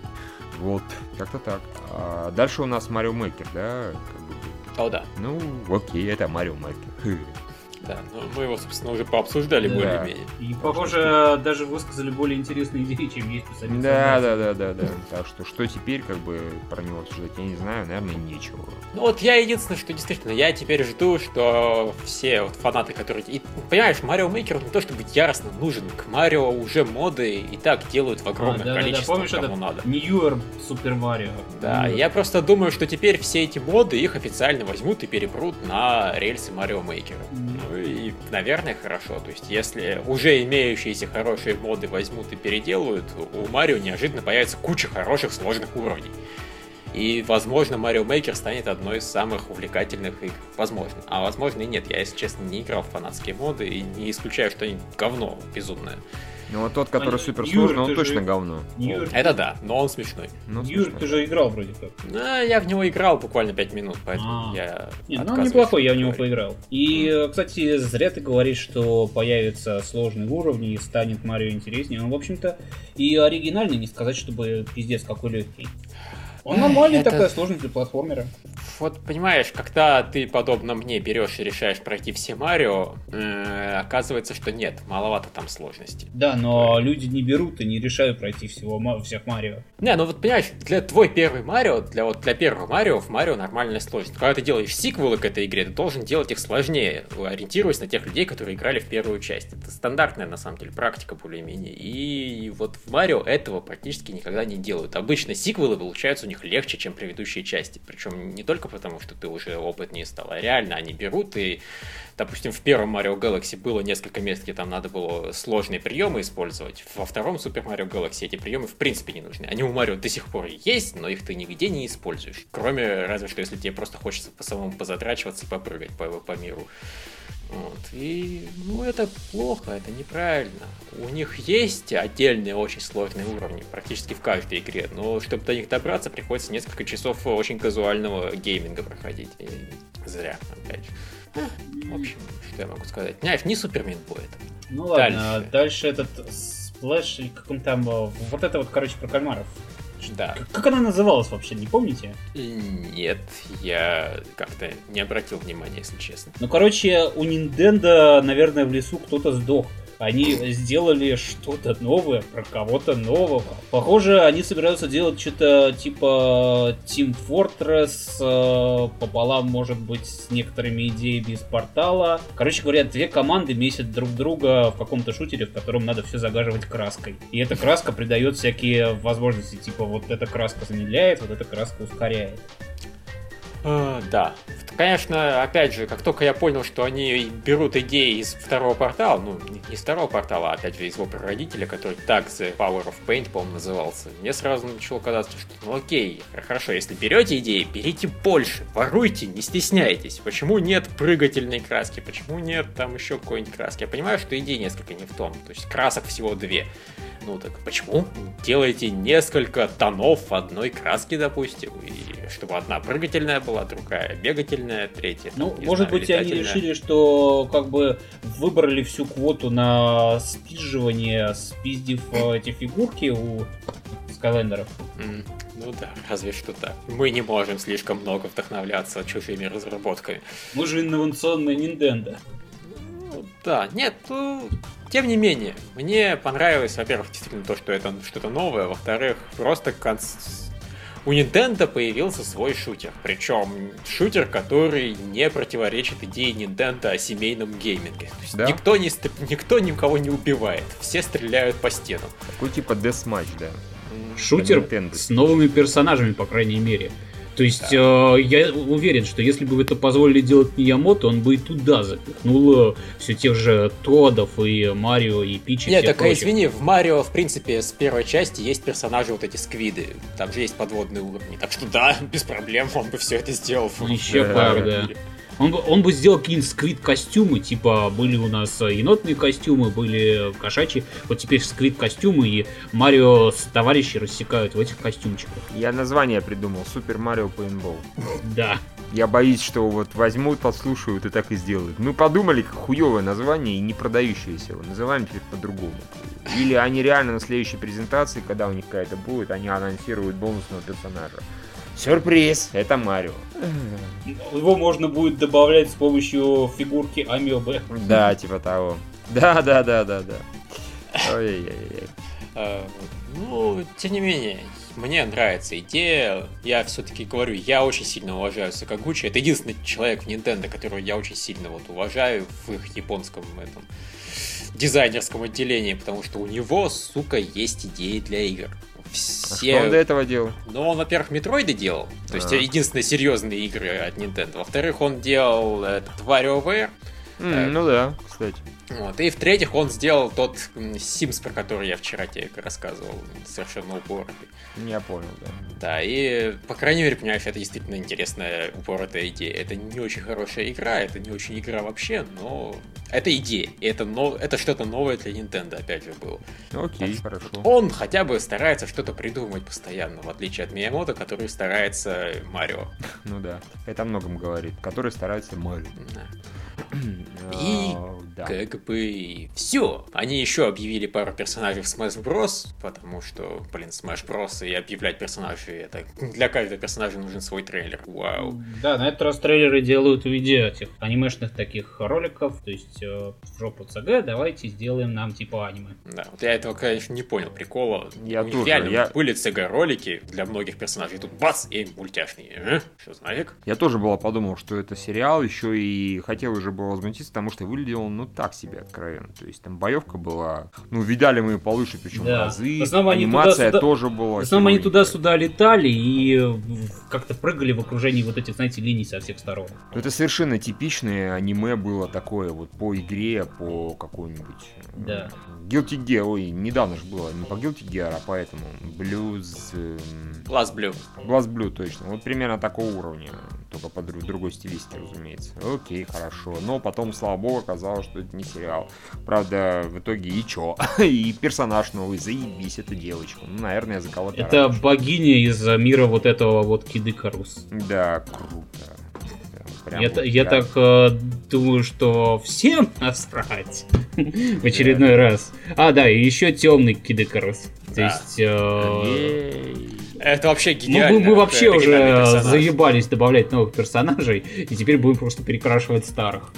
Вот, как-то так. А дальше у нас Марио Мейкер, да? Как бы, О, да. ну, окей, это Марио Мейкер. Да, ну, мы его, собственно, уже пообсуждали Да. более-менее. И, похоже, даже высказали более интересные идеи, чем есть у самих Да, да, да, да, да. Так что, что теперь, как бы, про него обсуждать, я не знаю, наверное, нечего. Ну вот я единственное, что действительно, я теперь жду, что все вот фанаты, которые... И, понимаешь, Марио Мейкер не то чтобы яростно нужен, к Марио уже моды и так делают в А, огромных да, да, да, количествах, помнишь кому это надо. Newer Super Mario. Да, Newer. я просто думаю, что теперь все эти моды их официально возьмут и перепрут на рельсы Марио Мейкера. Ну и, наверное, хорошо. То есть, если уже имеющиеся хорошие моды возьмут и переделают, у Марио неожиданно появится куча хороших сложных уровней. И, возможно, Марио Мейкер станет одной из самых увлекательных игр. Возможно. А возможно и нет. Я, если честно, не играл в фанатские моды и не исключаю, что они говно безумное. Ну, вот тот, который А, супер сложный, он точно же- говно. Это да, но он смешной. Ну, Юр, смешно. ты же играл вроде как. Ну, я в него играл буквально 5 минут, поэтому А. я Не, ну он неплохой, я в него поиграл. И, кстати, зря ты говоришь, что появятся сложные уровни и станет Марио интереснее. Он, в общем-то, и оригинальный, не сказать, чтобы пиздец какой легкий. Он нормальный это- такая сложность для платформера. Вот понимаешь, когда ты подобно мне берешь и решаешь пройти все Марио, э, оказывается, что нет, маловато там сложностей. Да, но люди не берут и не решают пройти всего, всех Марио. Не, ну вот понимаешь, для твой первый Марио, для вот для первого Марио, в Марио нормальная сложность. Когда ты делаешь сиквелы к этой игре, ты должен делать их сложнее, ориентируясь на тех людей, которые играли в первую часть. Это стандартная, на самом деле, практика более-менее. И вот в Марио этого практически никогда не делают. Обычно сиквелы получаются у них легче, чем предыдущие части. Причем не только потому, что ты уже опытнее стал, а реально они берут и Допустим, в первом Mario Galaxy было несколько мест, где там надо было сложные приемы использовать. Во втором Super Mario Galaxy эти приемы в принципе не нужны. Они у Марио до сих пор есть, но их ты нигде не используешь. Кроме, разве что, если тебе просто хочется по самому позатрачиваться и попрыгать по, по миру. Вот. И, ну, это плохо, это неправильно. У них есть отдельные очень сложные уровни практически в каждой игре, но чтобы до них добраться, приходится несколько часов очень казуального гейминга проходить. И зря, опять же. В общем, что я могу сказать? Знаешь, не Супермен будет. Ну ладно, Дальше. дальше, этот splash, или как он там, э, вот это вот, короче, про кальмаров. Да. Как, она называлась вообще, не помните? Нет, я как-то не обратил внимания, если честно. Ну, короче, у Nintendo, наверное, в лесу кто-то сдох. Они сделали что-то новое про кого-то нового. Похоже, они собираются делать что-то типа Team Fortress э, пополам, может быть, с некоторыми идеями из портала. Короче говоря, две команды месят друг друга в каком-то шутере, в котором надо все загаживать краской. И эта краска придает всякие возможности, типа вот эта краска замедляет, вот эта краска ускоряет. А, да. Конечно, опять же, как только я понял, что они берут идеи из второго портала, ну, не из второго портала, а опять же из его прародителя, который так The Power of Paint, по-моему, назывался, мне сразу начало казаться, что, ну окей, хорошо, если берете идеи, берите больше, воруйте, не стесняйтесь. Почему нет прыгательной краски? Почему нет там еще какой-нибудь краски? Я понимаю, что идеи несколько не в том, то есть красок всего две. Ну так почему делаете несколько тонов одной краски, допустим, и чтобы одна прыгательная была, другая бегательная, третья. там, Ну, не может знаю, быть, они летательная. решили, что как бы выбрали всю квоту на спизживание, спиздив э, эти фигурки у Скайлендеров. М, Ну да, разве что так. Мы не можем слишком много вдохновляться чужими разработками. Мы же инновационная Nintendo. Ну, Да, нет, ну, тем не менее, мне понравилось, во-первых, действительно то, что это что-то новое, во-вторых, просто конс- у Nintendo появился свой шутер, причем шутер, который не противоречит идее Nintendo о семейном гейминге. То есть Да? никто, не никто никого не убивает, все стреляют по стенам. Такой типа Deathmatch, да. Шутер Nintendo. с новыми персонажами, по крайней мере. То есть, э, я уверен, что если бы это позволили делать Миямото, он бы и туда запихнул все тех же Тодов и Марио и Пичи. Нет, так а прочих. извини, в Марио, в принципе, с первой части есть персонажи вот эти сквиды. Там же есть подводные уровни. Так что да, без проблем он бы все это сделал. в- Еще в пар, да. Он, бы- он бы сделал какие-нибудь сквид-костюмы, типа были у нас э, енотные костюмы, были кошачьи, вот теперь сквид-костюмы, и Марио с товарищи рассекают в этих костюмчиках. Я название придумал. Супер Марио Пейнтбол. Да. Я боюсь, что вот возьмут, подслушают и так и сделают. Мы подумали, как хуевое название и не продающееся его. Называем теперь по-другому. Или они реально на следующей презентации, когда у них какая-то будет, они анонсируют бонусного персонажа. Сюрприз! Это Марио. Его можно будет добавлять с помощью фигурки Амебы. Да, типа того. Да, да, да, да, да. Ой-ой-ой. Э, Ну, тем не менее, мне нравится идея. Я все-таки говорю, я очень сильно уважаю Сакагучи. Это единственный человек в Nintendo, которого я очень сильно вот уважаю в их японском этом дизайнерском отделении, потому что у него, сука, есть идеи для игр. А Все... что он до этого делал? Ну, он, во-первых, Метроиды делал, то есть А. единственные серьезные игры от Nintendo. Во-вторых, он делал этот WarioWare. М, Ну да, кстати. Вот. И в-третьих, он сделал тот Sims, про который я вчера тебе рассказывал, совершенно упоротый. Я понял, да. Да, и, по крайней мере, понимаешь, это действительно интересная упоротая идея. Это не очень хорошая игра, это не очень игра вообще, но это идея. И это, но... это что-то новое для Nintendo, опять же, было. Окей, хорошо. Он хотя бы старается что-то придумывать постоянно, в отличие от Миямото, который старается Марио. Ну да. Это о многом говорит. Который старается Марио. Да. И А, да. Как бы все. Они еще объявили пару персонажей в Smash Bros. Потому что, блин, Smash Bros. и объявлять персонажей, это для каждого персонажа нужен свой трейлер. Вау. Да, на этот раз трейлеры делают в виде этих анимешных таких роликов, то есть э, в жопу ЦГ давайте сделаем нам типа аниме. Да, вот я этого, конечно, не понял прикола. Я тоже, реально я- были CG-ролики для многих персонажей. Тут бац, и мультяшные. А? Что, знаек? Я тоже было подумал, что это сериал, еще и хотел уже было возмутиться, потому что выглядел, ну, так себе, откровенно. То есть там боевка была, ну, видали мы получше, причем Да. разы, анимация туда-сюда- тоже была. В основном они туда-сюда летали и э, как-то прыгали в окружении вот этих, знаете, линий со всех сторон. Ну, Это совершенно типичное аниме было такое вот по игре, по какой-нибудь... э, Да. Guilty Gear, ой, недавно же было, не по Guilty Gear, а по этому, Blues... эм, Last Blue. Blast Blue, точно. Вот примерно такого уровня, только по дру- другой стилистике, разумеется. Окей, хорошо. Но потом, слава богу, оказалось, что это не сериал. Правда, в итоге и чё? и персонаж новый, заебись, это девочка. Ну, наверное, за кого-то Это раньше. богиня из мира вот этого вот Кидыкарус. Да, круто. Прям Я, вот я так э, думаю, что всем насрать в очередной раз. А, да, и еще темный Кидыкарус. То Да. есть... э. Это вообще Мы, гениально. мы- мы вообще уже персонаж. заебались добавлять новых персонажей, и теперь будем просто перекрашивать старых.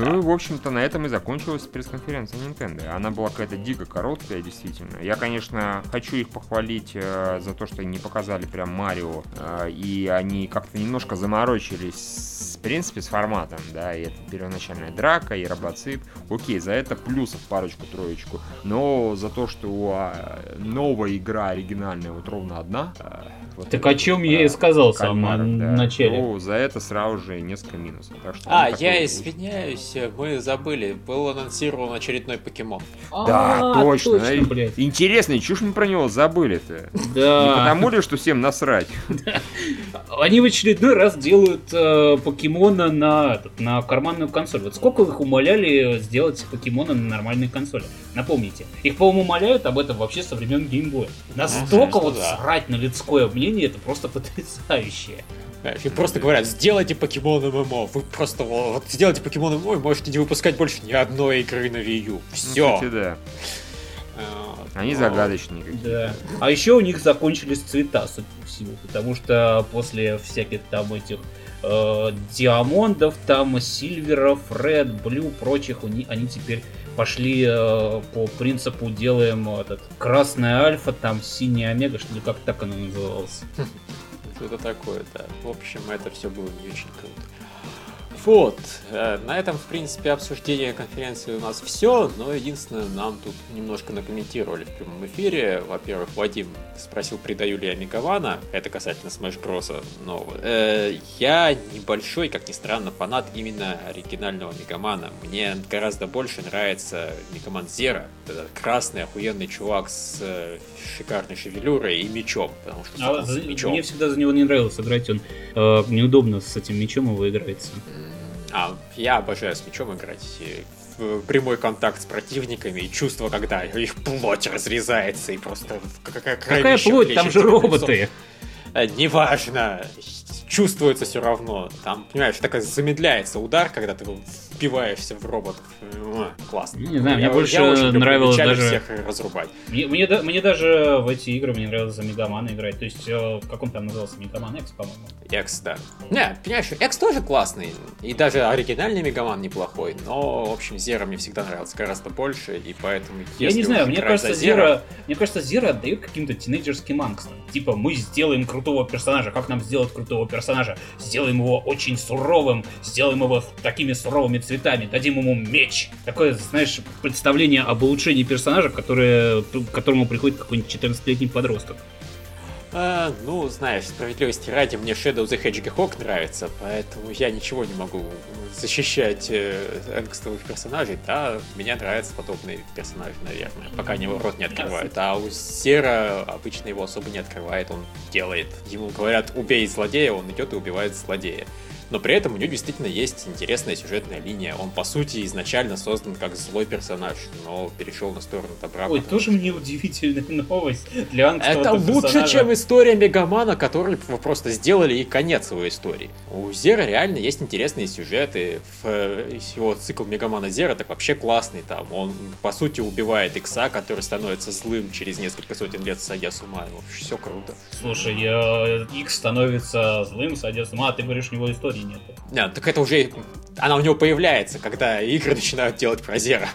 Ну, в общем-то, на этом и закончилась пресс-конференция Nintendo. Она была какая-то дико короткая, действительно. Я, конечно, хочу их похвалить э, за то, что не показали прям Марио, э, и они как-то немножко заморочились, в принципе, с форматом, да, и это первоначальная драка, и робоцип. Окей, за это плюсов парочку-троечку. Но за то, что а, новая игра оригинальная вот ровно одна... э, вот Так о чем вот, я и сказал в самом да, начале. Ну, за это сразу же несколько минусов. Так что, А, ну, я извиняюсь, мы забыли. Был анонсирован очередной покемон. Да, А, точно. точно. Интересно, ж мы про него забыли-то? Не Да. потому ли, что всем насрать? Они в очередной раз делают э, покемона на, на карманную консоль. Вот сколько их умоляли сделать покемона на нормальной консоли? Напомните. Их, по-моему, умоляют об этом вообще со времен геймбоя. Настолько Ага, вот да. срать на людское мнение, это просто потрясающе. И просто говорят, сделайте покемон ММО. Вы просто вот сделайте покемон ММО и можете не выпускать больше ни одной игры на Wii U. Ну, Все. кстати, да. Они загадочные какие-то. Да. А еще у них закончились цвета, судя по всему, потому что после всяких там этих э, диамондов, там сильверов, ред, блю, прочих, у ни- они теперь пошли э, по принципу делаем этот красная альфа, там синяя омега, что ли, как так оно называлось. Что-то такое, да. В общем, это все было не очень круто. Вот, э, на этом, в принципе, обсуждение конференции у нас все, но единственное, нам тут немножко накомментировали в прямом эфире. Во-первых, Вадим спросил, придаю ли я Мегавана, это касательно Smash Bros. нового. Э, я небольшой, как ни странно, фанат именно оригинального Мегамана. Мне гораздо больше нравится Мегаман Зера, этот красный охуенный чувак с э, шикарной шевелюрой и мечом, потому что а, за, мечом. Мне всегда за него не нравилось играть, он э, неудобно с этим мечом его играется. А, я обожаю с мечом играть. В прямой контакт с противниками и чувство, когда их плоть разрезается и просто... Какая плоть? Там же роботы! Э, неважно чувствуется все равно. Там, понимаешь, так замедляется удар, когда ты впиваешься в роботов. Классно. Не знаю, мне больше я нравилось даже... всех разрубать. Мне, мне, мне даже в эти игры мне нравилось за Мегамана играть. То есть, э, как он там назывался? Мегаман X, по-моему. X, да. Не, понимаешь, X тоже классный. И даже оригинальный Мегаман неплохой. Но, в общем, Зера мне всегда нравился гораздо больше. И поэтому, Я не знаю, мне кажется, Зера... Мне кажется, Зера отдает каким-то тинейджерским ангстом. Типа, мы сделаем крутого персонажа. Как нам сделать крутого персонажа? Сделаем его очень суровым. Сделаем его такими суровыми цветами, дадим ему меч. Такое, знаешь, представление об улучшении персонажа, которое, к которому приходит какой-нибудь 14-летний подросток. А, ну, знаешь, справедливости ради, мне Shadow the Hedgehog нравится, поэтому я ничего не могу защищать э, энгстовых персонажей. Да, мне нравятся подобные персонажи, наверное, пока они его рот не открывают. А у Сера обычно его особо не открывает, он делает. Ему говорят, убей злодея, он идет и убивает злодея но при этом у него действительно есть интересная сюжетная линия. Он, по сути, изначально создан как злой персонаж, но перешел на сторону добра. Ой, тоже мне удивительная новость для Это лучше, персонажа. чем история Мегамана, который просто сделали и конец его истории. У Зера реально есть интересные сюжеты. В его цикл Мегамана Зера так вообще классный там. Он, по сути, убивает Икса, который становится злым через несколько сотен лет, сойдя с ума. Все круто. Слушай, я... Икс становится злым, сойдя с ума, а ты говоришь, у него история истории нету. Нет, так это уже... Она у него появляется, когда игры начинают делать про Зера.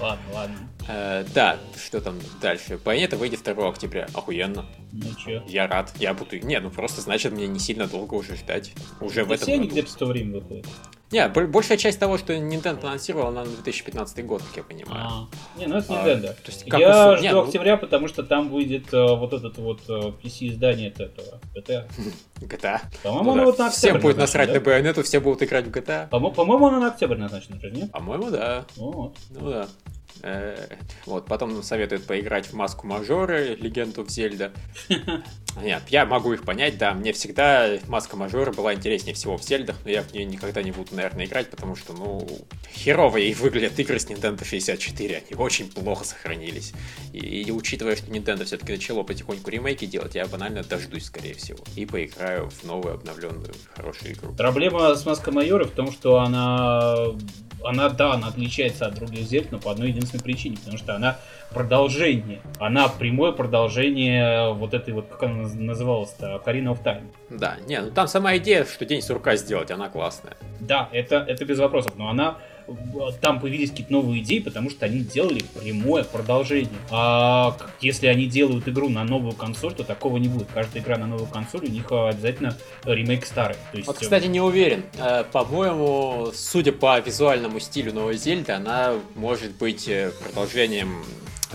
Ладно, ладно. Э, да, что там дальше? Планета выйдет 2 октября. Охуенно. Ну чё? Я рад. Я буду... Не, ну просто значит мне не сильно долго уже ждать. Уже в этом все они где-то в то время выходят. Не, большая часть того, что Nintendo анонсировал, она на 2015 год, как я понимаю. А, не, ну это Nintendo. А, то есть, как я усу... жду не, ну... октября, потому что там выйдет э, вот этот вот э, PC-издание от этого GTA. GTA. По-моему, ну, вот на Всем будет насрать да? на байонету, все будут играть в GTA. По-моему, она на октябрь назначена, нет? По-моему, да. Вот. Ну да. Э, вот, потом советуют поиграть в маску мажоры, легенду в Зельда. Нет, я могу их понять, да. Мне всегда маска мажора была интереснее всего в Зельдах, но я в нее никогда не буду, наверное, играть, потому что, ну, херовые выглядят игры с Nintendo 64. Они очень плохо сохранились. И, и учитывая, что Nintendo все-таки начало потихоньку ремейки делать, я банально дождусь, скорее всего. И поиграю в новую, обновленную, хорошую игру. Проблема с маской майора в том, что она она, да, она отличается от других зеркал, но по одной единственной причине, потому что она продолжение. Она прямое продолжение вот этой вот, как она называлась-то, Карина of Time. Да, не, ну там сама идея, что День сурка сделать, она классная. Да, это, это без вопросов, но она там появились какие-то новые идеи, потому что они делали прямое продолжение. А если они делают игру на новую консоль, то такого не будет. Каждая игра на новую консоль, у них обязательно ремейк старый. То есть... Вот, кстати, не уверен. Э, по-моему, судя по визуальному стилю новой Зельды, она может быть э, продолжением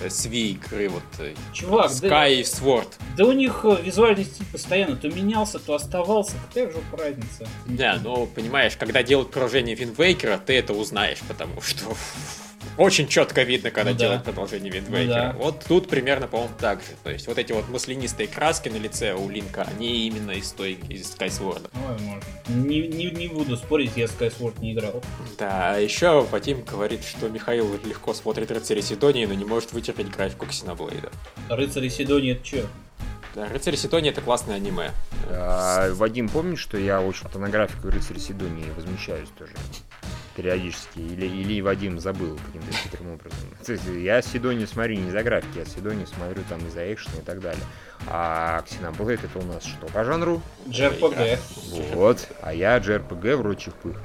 Сви игры, вот э, Чувак, Sky да, и Sword. Да у них э, визуальный стиль постоянно то менялся, то оставался. Какая же разница? Да, ну понимаешь, когда делают продолжение Винвейкера, ты это узнаешь, потому что очень четко видно, когда ну, делают да. продолжение Виндвейкера. Ну, да. Вот тут примерно, по-моему, так же. То есть вот эти вот маслянистые краски на лице у Линка, они именно из той, из Skyward. Возможно. Не, не, не буду спорить, я Skyward не играл. Да, а еще Вадим говорит, что Михаил легко смотрит Рыцари Сидонии, но не может вытерпеть графику Ксеноблейда. Рыцари Сидонии это что? Да, Рыцарь Сидонии это классное аниме. А, Вадим, помнишь, что я, в общем-то, на графику Рыцаря Сидонии возмущаюсь тоже? Периодически, или, или Вадим забыл каким-то хитрым образом. Я Сидони смотрю не за графики, я Сидони смотрю там из-за экшена и так далее. А Xenoblade это у нас что по жанру? JRPG. Вот, а я JRPG в рочих пых.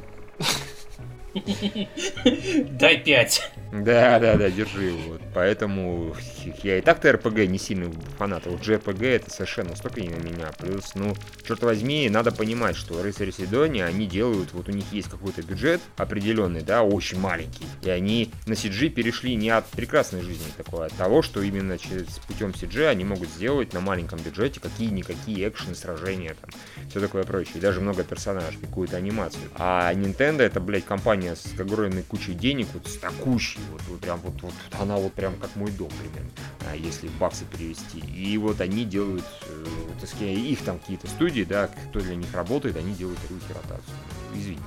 Дай 5. Да, да, да, держи вот. Поэтому я и так-то РПГ не сильно фанат, а вот JRPG это совершенно столько не на меня. Плюс, ну, черт возьми, надо понимать, что рыцари Сидони, они делают, вот у них есть какой-то бюджет определенный, да, очень маленький. И они на CG перешли не от прекрасной жизни такой, а от того, что именно через путем CG они могут сделать на маленьком бюджете какие-никакие экшены, сражения, там, все такое прочее. И даже много персонажей, какую-то анимацию. А Nintendo это, блядь, компания с огромной кучей денег, вот с такущей, вот, вот прям вот, вот она вот прям как мой дом примерно, а, если баксы перевести. И вот они делают, э, сказать, их там какие-то студии, да, кто для них работает, они делают рухи ротацию. Извините.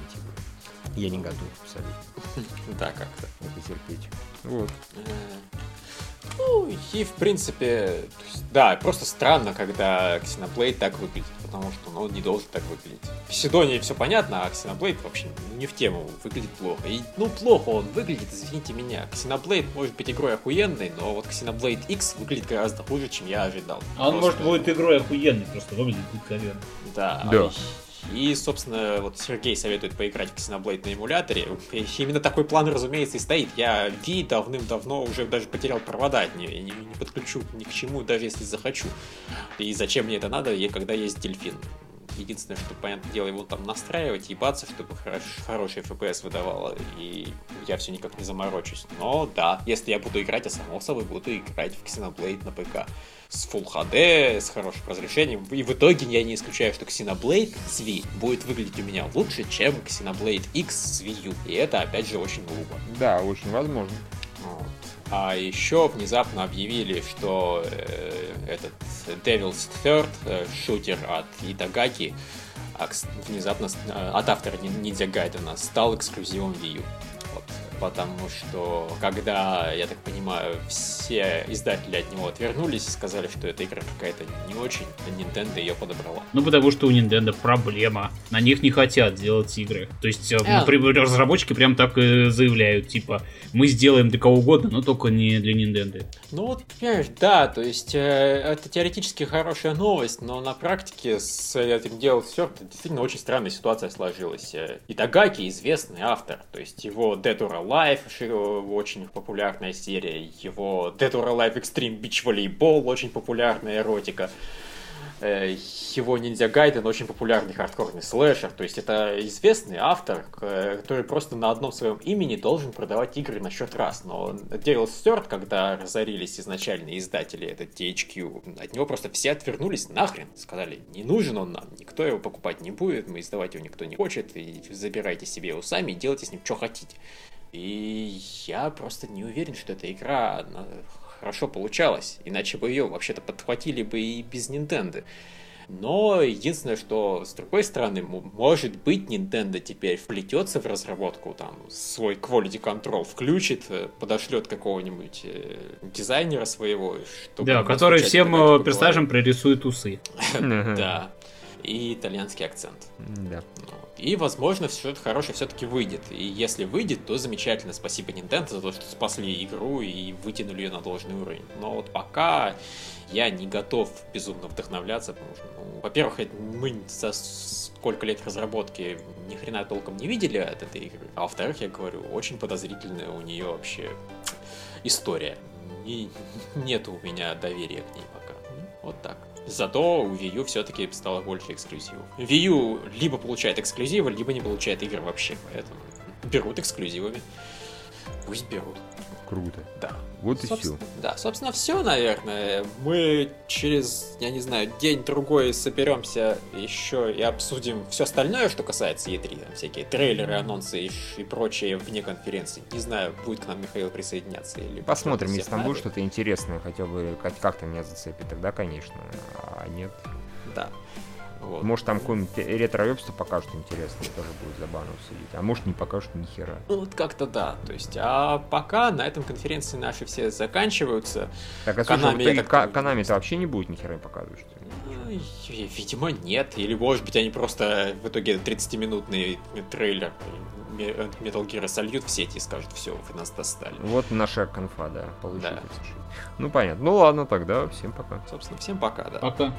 Я не готов абсолютно. Да, как-то. Это терпеть. Вот. Ну, и в принципе, есть, да, просто странно, когда Xenoblade так выглядит, потому что ну, он не должен так выглядеть. В Сидонии все понятно, а Xenoblade вообще не в тему, выглядит плохо. И, ну, плохо он выглядит, извините меня. Xenoblade может быть игрой охуенной, но вот Xenoblade X выглядит гораздо хуже, чем я ожидал. А он, Просто- может, будет игрой охуенной, просто выглядит говенно. Да. Да. И, собственно, вот Сергей советует поиграть в Xenoblade на эмуляторе. И именно такой план, разумеется, и стоит. Я V давным-давно уже даже потерял провода от нее. Я не, не подключу ни к чему, даже если захочу. И зачем мне это надо, когда есть дельфин? Единственное, что, понятное дело, его там настраивать, ебаться, чтобы хорош, хороший FPS выдавало, и я все никак не заморочусь. Но да, если я буду играть, я само собой буду играть в Xenoblade на ПК. С Full HD, с хорошим разрешением. И в итоге я не исключаю, что Xenoblade с Wii будет выглядеть у меня лучше, чем Xenoblade X с Wii U. И это, опять же, очень глупо. Да, очень возможно. А еще внезапно объявили, что э, этот Devil's Third, э, шутер от Итагаки, а, внезапно э, от автора Ninja Gaiden стал эксклюзивом Wii U. Потому что, когда, я так понимаю, все издатели от него отвернулись и сказали, что эта игра какая-то не очень, Nintendo ее подобрала. Ну, потому что у Nintendo проблема. На них не хотят делать игры. То есть, э, А. например, разработчики прям так и заявляют, типа, мы сделаем для кого угодно, но только не для Nintendo. Ну вот, понимаешь, да, то есть э, это теоретически хорошая новость, но на практике с этим делом все действительно очень странная ситуация сложилась. Э, Итагаки известный автор, то есть его Dead or Alive очень популярная серия, его Dead or Alive Extreme Beach Volleyball очень популярная эротика. Э, Его Ниндзя Гайден очень популярный хардкорный слэшер, то есть это известный автор, к- который просто на одном своем имени должен продавать игры на счет раз. Но Devil's Third, когда разорились изначальные издатели, это THQ, от него просто все отвернулись нахрен. Сказали, не нужен он нам, никто его покупать не будет, мы издавать его никто не хочет, и забирайте себе его сами и делайте с ним что хотите. И я просто не уверен, что эта игра хорошо получалась, иначе бы ее вообще-то подхватили бы и без Nintendo. Но единственное, что с другой стороны, может быть, Nintendo теперь вплетется в разработку, там, свой quality control включит, э, подошлет какого-нибудь э, дизайнера своего, чтобы Да, который всем э, персонажам прорисует усы. Да. И итальянский акцент. Да. Вот. И, возможно, что-то хорошее все-таки выйдет. И если выйдет, то замечательно. Спасибо Nintendo за то, что спасли игру и вытянули ее на должный уровень. Но вот пока я не готов безумно вдохновляться, потому что, ну, во-первых, это мы за сколько лет разработки ни хрена толком не видели от этой игры. А во-вторых, я говорю, очень подозрительная у нее вообще история. Не- нет у меня доверия к ней пока. Вот так. Зато у Wii U все-таки стало больше эксклюзивов. Wii U либо получает эксклюзивы, либо не получает игры вообще, поэтому берут эксклюзивами. Пусть берут. Круто. Да. Вот и все. Собственно- Да, собственно, все, наверное. Мы через, я не знаю, день-другой соберемся еще и обсудим все остальное, что касается E3. Там всякие трейлеры, анонсы и, и прочее вне конференции. Не знаю, будет к нам Михаил присоединяться или... Посмотрим, если там будет что-то интересное, хотя бы как- как-то меня зацепит, тогда, конечно. А нет. Да. Вот. Может, там какое-нибудь ретро-вебство покажут интересное, тоже будет забавно судить. А может, не покажут ни хера. Ну, вот как-то да. То есть, а пока на этом конференции наши все заканчиваются. Так, а слушай, я так Ка- понимаю, Konami-то вообще не будет ни хера показывать, что ли? Ну, и- Видимо, нет. Или, может быть, они просто в итоге 30-минутный трейлер Ме- Metal Gear сольют в сети и скажут, все, вы нас достали. Вот наша конфа, да, получилась. Да. Ну, понятно. Ну, ладно, тогда всем пока. Собственно, всем пока, да. Пока.